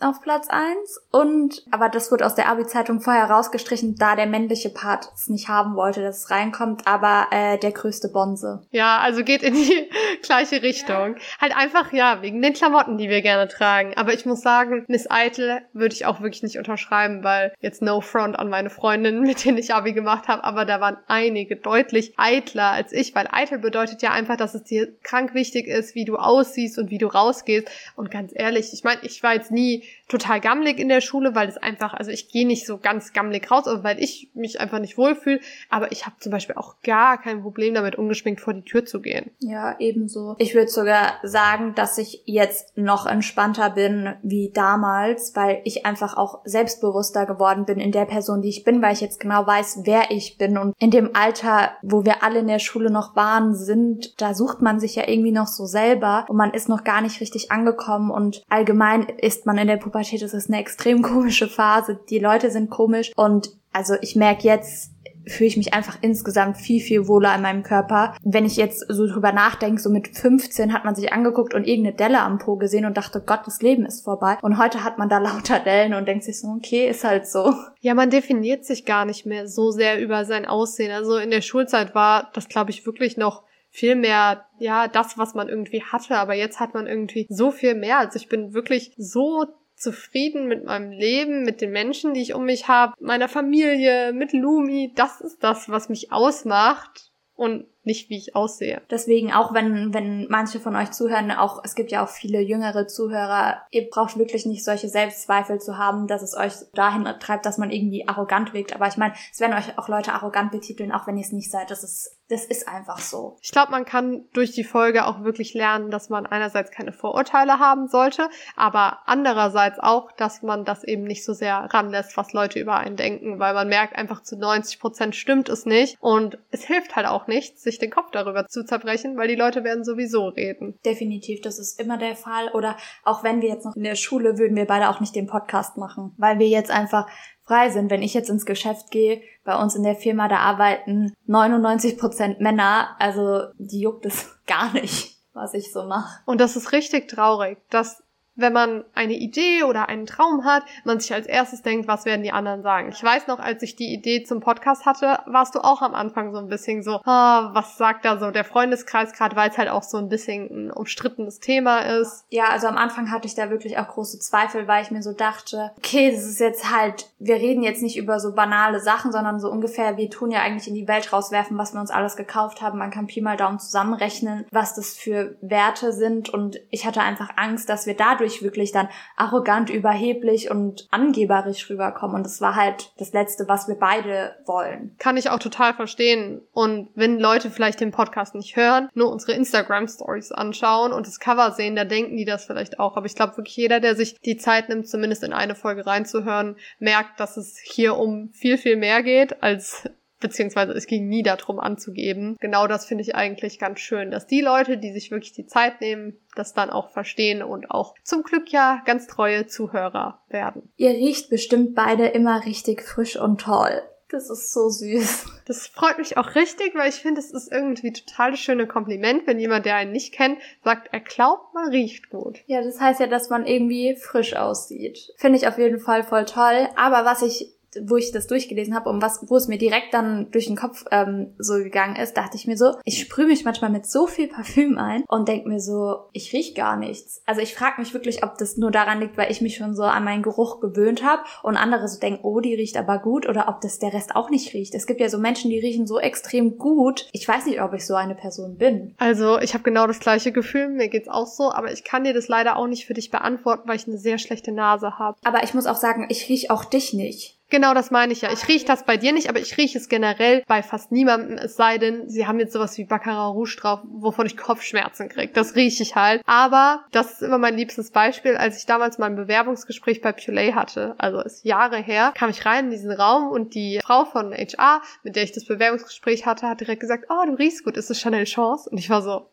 Auf Platz eins und aber das wurde aus der Abi-Zeitung vorher rausgestrichen, da der männliche Part es nicht haben wollte, dass es reinkommt, aber äh, der größte Bonse. Ja, also geht in die gleiche Richtung. Ja. Halt einfach, ja, wegen den Klamotten, die wir gerne tragen. Aber ich muss sagen, Miss Eitel würde ich auch wirklich nicht unterschreiben, weil jetzt no front an meine Freundinnen, mit denen ich Abi gemacht habe, aber da waren einige deutlich eitler als ich, weil eitel bedeutet ja einfach, dass es dir krank wichtig ist, wie du aussiehst und wie du rausgehst. Und ganz ehrlich, ich meine, ich war jetzt nie total gammelig in der Schule, weil es einfach, also ich gehe nicht so ganz gammelig raus, weil ich mich einfach nicht wohlfühle. Aber ich habe zum Beispiel auch gar kein Problem damit, ungeschminkt vor die Tür zu gehen. Ja, ebenso. Ich würde sogar sagen, dass ich jetzt noch entspannter bin wie damals, weil ich einfach auch selbstbewusster geworden bin in der Person, die ich bin, weil ich jetzt genau weiß, wer ich bin. Und in dem Alter, wo wir alle in der Schule noch waren, sind, da sucht man sich ja irgendwie noch so selber und man ist noch gar nicht richtig angekommen und allgemein ist man in der Pubertät, ist eine extrem komische Phase. Die Leute sind komisch und also ich merke jetzt, fühle ich mich einfach insgesamt viel, viel wohler in meinem Körper. Wenn ich jetzt so drüber nachdenke, so mit 15 hat man sich angeguckt und irgendeine Delle am Po gesehen und dachte, Gott, das Leben ist vorbei. Und heute hat man da lauter Dellen und denkt sich so, okay, ist halt so. Ja, man definiert sich gar nicht mehr so sehr über sein Aussehen. Also in der Schulzeit war das, glaube ich, wirklich noch viel mehr, ja, das, was man irgendwie hatte. Aber jetzt hat man irgendwie so viel mehr. Also ich bin wirklich so zufrieden mit meinem Leben, mit den Menschen, die ich um mich habe, meiner Familie, mit Lumi. Das ist das, was mich ausmacht und nicht, wie ich aussehe. Deswegen, auch wenn, wenn manche von euch zuhören, auch, es gibt ja auch viele jüngere Zuhörer, ihr braucht wirklich nicht solche Selbstzweifel zu haben, dass es euch dahin treibt, dass man irgendwie arrogant wirkt. Aber ich meine, es werden euch auch Leute arrogant betiteln, auch wenn ihr es nicht seid. Das ist, das ist einfach so. Ich glaube, man kann durch die Folge auch wirklich lernen, dass man einerseits keine Vorurteile haben sollte, aber andererseits auch, dass man das eben nicht so sehr ranlässt, was Leute über einen denken, weil man merkt einfach zu 90 Prozent stimmt es nicht und es hilft halt auch nichts, sich den Kopf darüber zu zerbrechen, weil die Leute werden sowieso reden. Definitiv, das ist immer der Fall. Oder auch wenn wir jetzt noch in der Schule, würden wir beide auch nicht den Podcast machen, weil wir jetzt einfach frei sind. Wenn ich jetzt ins Geschäft gehe, bei uns in der Firma, da arbeiten 99 Prozent Männer, also die juckt es gar nicht was ich so mache. Und das ist richtig traurig, dass wenn man eine Idee oder einen Traum hat, man sich als erstes denkt, was werden die anderen sagen. Ich weiß noch, als ich die Idee zum Podcast hatte, warst du auch am Anfang so ein bisschen so, ah, was sagt da so der Freundeskreis gerade, weil es halt auch so ein bisschen ein umstrittenes Thema ist. Ja, also am Anfang hatte ich da wirklich auch große Zweifel, weil ich mir so dachte, okay, das ist jetzt halt, wir reden jetzt nicht über so banale Sachen, sondern so ungefähr, wir tun ja eigentlich in die Welt rauswerfen, was wir uns alles gekauft haben. Man kann Pi mal Daumen zusammenrechnen, was das für Werte sind und ich hatte einfach Angst, dass wir dadurch dadurch wirklich dann arrogant, überheblich und angeberisch rüberkommen. Und das war halt das Letzte, was wir beide wollen. Kann ich auch total verstehen. Und wenn Leute vielleicht den Podcast nicht hören, nur unsere Instagram-Stories anschauen und das Cover sehen, da denken die das vielleicht auch. Aber ich glaube wirklich jeder, der sich die Zeit nimmt, zumindest in eine Folge reinzuhören, merkt, dass es hier um viel, viel mehr geht als beziehungsweise es ging nie darum anzugeben. Genau das finde ich eigentlich ganz schön, dass die Leute, die sich wirklich die Zeit nehmen, das dann auch verstehen und auch zum Glück ja ganz treue Zuhörer werden. Ihr riecht bestimmt beide immer richtig frisch und toll. Das ist so süß. Das freut mich auch richtig, weil ich finde, es ist irgendwie total schöne Kompliment, wenn jemand, der einen nicht kennt, sagt, er glaubt, man riecht gut. Ja, das heißt ja, dass man irgendwie frisch aussieht. Finde ich auf jeden Fall voll toll. Aber was ich wo ich das durchgelesen habe und was, wo es mir direkt dann durch den Kopf ähm, so gegangen ist, dachte ich mir so, ich sprühe mich manchmal mit so viel Parfüm ein und denke mir so, ich riech gar nichts. Also ich frage mich wirklich, ob das nur daran liegt, weil ich mich schon so an meinen Geruch gewöhnt habe und andere so denken, oh, die riecht aber gut oder ob das der Rest auch nicht riecht. Es gibt ja so Menschen, die riechen so extrem gut. Ich weiß nicht, ob ich so eine Person bin. Also ich habe genau das gleiche Gefühl, mir geht's auch so, aber ich kann dir das leider auch nicht für dich beantworten, weil ich eine sehr schlechte Nase habe. Aber ich muss auch sagen, ich riech auch dich nicht. Genau, das meine ich ja. Ich rieche das bei dir nicht, aber ich rieche es generell bei fast niemandem, es sei denn, sie haben jetzt sowas wie Baccarat Rouge drauf, wovon ich Kopfschmerzen kriege. Das rieche ich halt. Aber das ist immer mein liebstes Beispiel. Als ich damals mein Bewerbungsgespräch bei Pulay hatte, also ist Jahre her, kam ich rein in diesen Raum und die Frau von HR, mit der ich das Bewerbungsgespräch hatte, hat direkt gesagt, oh, du riechst gut, ist es Chanel Chance? Und ich war so,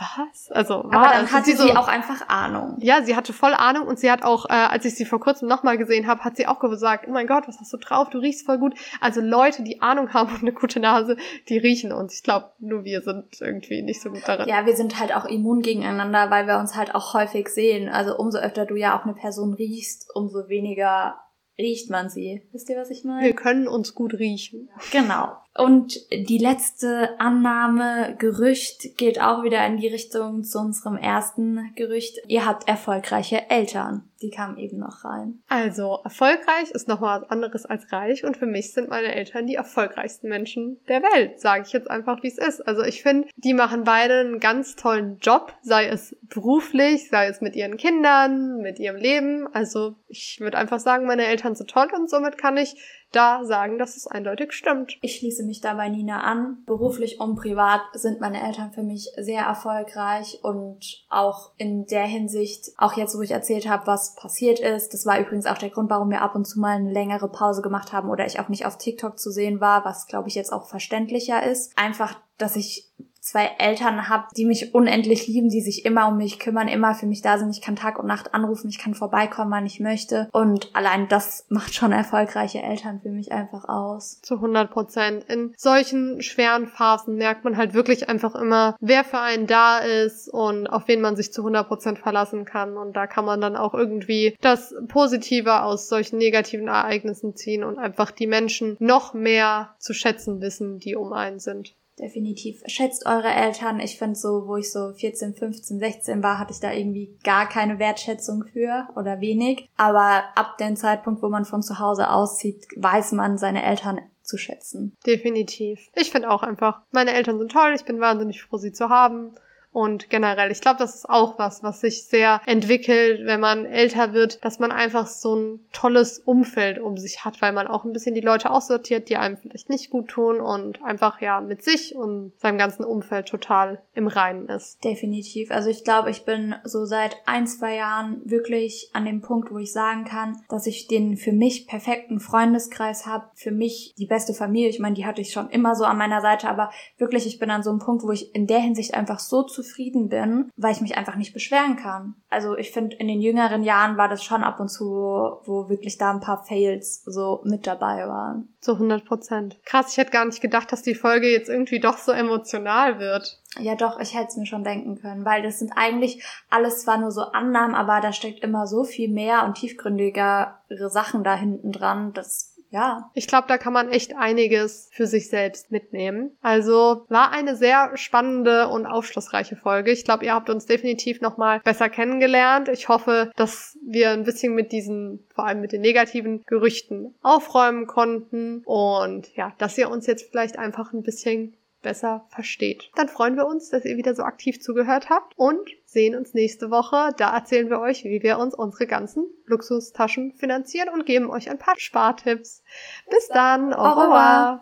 was? Also war Aber dann hatte sie, so, auch einfach Ahnung. Ja, sie hatte voll Ahnung und sie hat auch, äh, als ich sie vor kurzem nochmal gesehen habe, hat sie auch gesagt, oh mein Gott, was hast du drauf? Du riechst voll gut. Also Leute, die Ahnung haben und eine gute Nase, die riechen uns. Ich glaube, nur wir sind irgendwie nicht so gut darin. Ja, wir sind halt auch immun gegeneinander, weil wir uns halt auch häufig sehen. Also umso öfter du ja auch eine Person riechst, umso weniger riecht man sie. Wisst ihr, was ich meine? Wir können uns gut riechen. Genau. Und die letzte Annahme, Gerücht, geht auch wieder in die Richtung zu unserem ersten Gerücht. Ihr habt erfolgreiche Eltern. Die kamen eben noch rein. Also, erfolgreich ist nochmal was anderes als reich und für mich sind meine Eltern die erfolgreichsten Menschen der Welt, sage ich jetzt einfach, wie es ist. Also ich finde, die machen beide einen ganz tollen Job, sei es beruflich, sei es mit ihren Kindern, mit ihrem Leben. Also ich würde einfach sagen, meine Eltern sind toll und somit kann ich da sagen, dass es eindeutig stimmt. Ich schließe mich dabei Nina an. Beruflich und privat sind meine Eltern für mich sehr erfolgreich und auch in der Hinsicht, auch jetzt, wo ich erzählt habe, was passiert ist. Das war übrigens auch der Grund, warum wir ab und zu mal eine längere Pause gemacht haben oder ich auch nicht auf TikTok zu sehen war, was glaube ich jetzt auch verständlicher ist. Einfach, dass ich zwei Eltern habe, die mich unendlich lieben, die sich immer um mich kümmern, immer für mich da sind. Ich kann Tag und Nacht anrufen, ich kann vorbeikommen, wann ich möchte. Und allein das macht schon erfolgreiche Eltern für mich einfach aus. Zu 100 Prozent. In solchen schweren Phasen merkt man halt wirklich einfach immer, wer für einen da ist und auf wen man sich zu 100 Prozent verlassen kann. Und da kann man dann auch irgendwie das Positive aus solchen negativen Ereignissen ziehen und einfach die Menschen noch mehr zu schätzen wissen, die um einen sind. Definitiv. Schätzt eure Eltern. Ich finde so, wo ich so 14, 15, 16 war, hatte ich da irgendwie gar keine Wertschätzung für oder wenig. Aber ab dem Zeitpunkt, wo man von zu Hause auszieht, weiß man seine Eltern zu schätzen. Definitiv. Ich finde auch einfach, meine Eltern sind toll. Ich bin wahnsinnig froh, sie zu haben. Und generell, ich glaube, das ist auch was, was sich sehr entwickelt, wenn man älter wird, dass man einfach so ein tolles Umfeld um sich hat, weil man auch ein bisschen die Leute aussortiert, die einem vielleicht nicht gut tun und einfach ja mit sich und seinem ganzen Umfeld total im Reinen ist. Definitiv. Also ich glaube, ich bin so seit ein, zwei Jahren wirklich an dem Punkt, wo ich sagen kann, dass ich den für mich perfekten Freundeskreis habe, für mich die beste Familie. Ich meine, die hatte ich schon immer so an meiner Seite, aber wirklich, ich bin an so einem Punkt, wo ich in der Hinsicht einfach so zu zufrieden bin, weil ich mich einfach nicht beschweren kann. Also ich finde, in den jüngeren Jahren war das schon ab und zu, wo wirklich da ein paar Fails so mit dabei waren. Zu 100 Prozent. Krass, ich hätte gar nicht gedacht, dass die Folge jetzt irgendwie doch so emotional wird. Ja, doch, ich hätte es mir schon denken können, weil das sind eigentlich alles zwar nur so Annahmen, aber da steckt immer so viel mehr und tiefgründigere Sachen da hinten dran. Das ja. Ich glaube, da kann man echt einiges für sich selbst mitnehmen. Also war eine sehr spannende und aufschlussreiche Folge. Ich glaube, ihr habt uns definitiv nochmal besser kennengelernt. Ich hoffe, dass wir ein bisschen mit diesen, vor allem mit den negativen Gerüchten aufräumen konnten und ja, dass ihr uns jetzt vielleicht einfach ein bisschen besser versteht. Dann freuen wir uns, dass ihr wieder so aktiv zugehört habt und sehen uns nächste Woche. Da erzählen wir euch, wie wir uns unsere ganzen Luxustaschen finanzieren und geben euch ein paar Spartipps. Bis dann. Au revoir.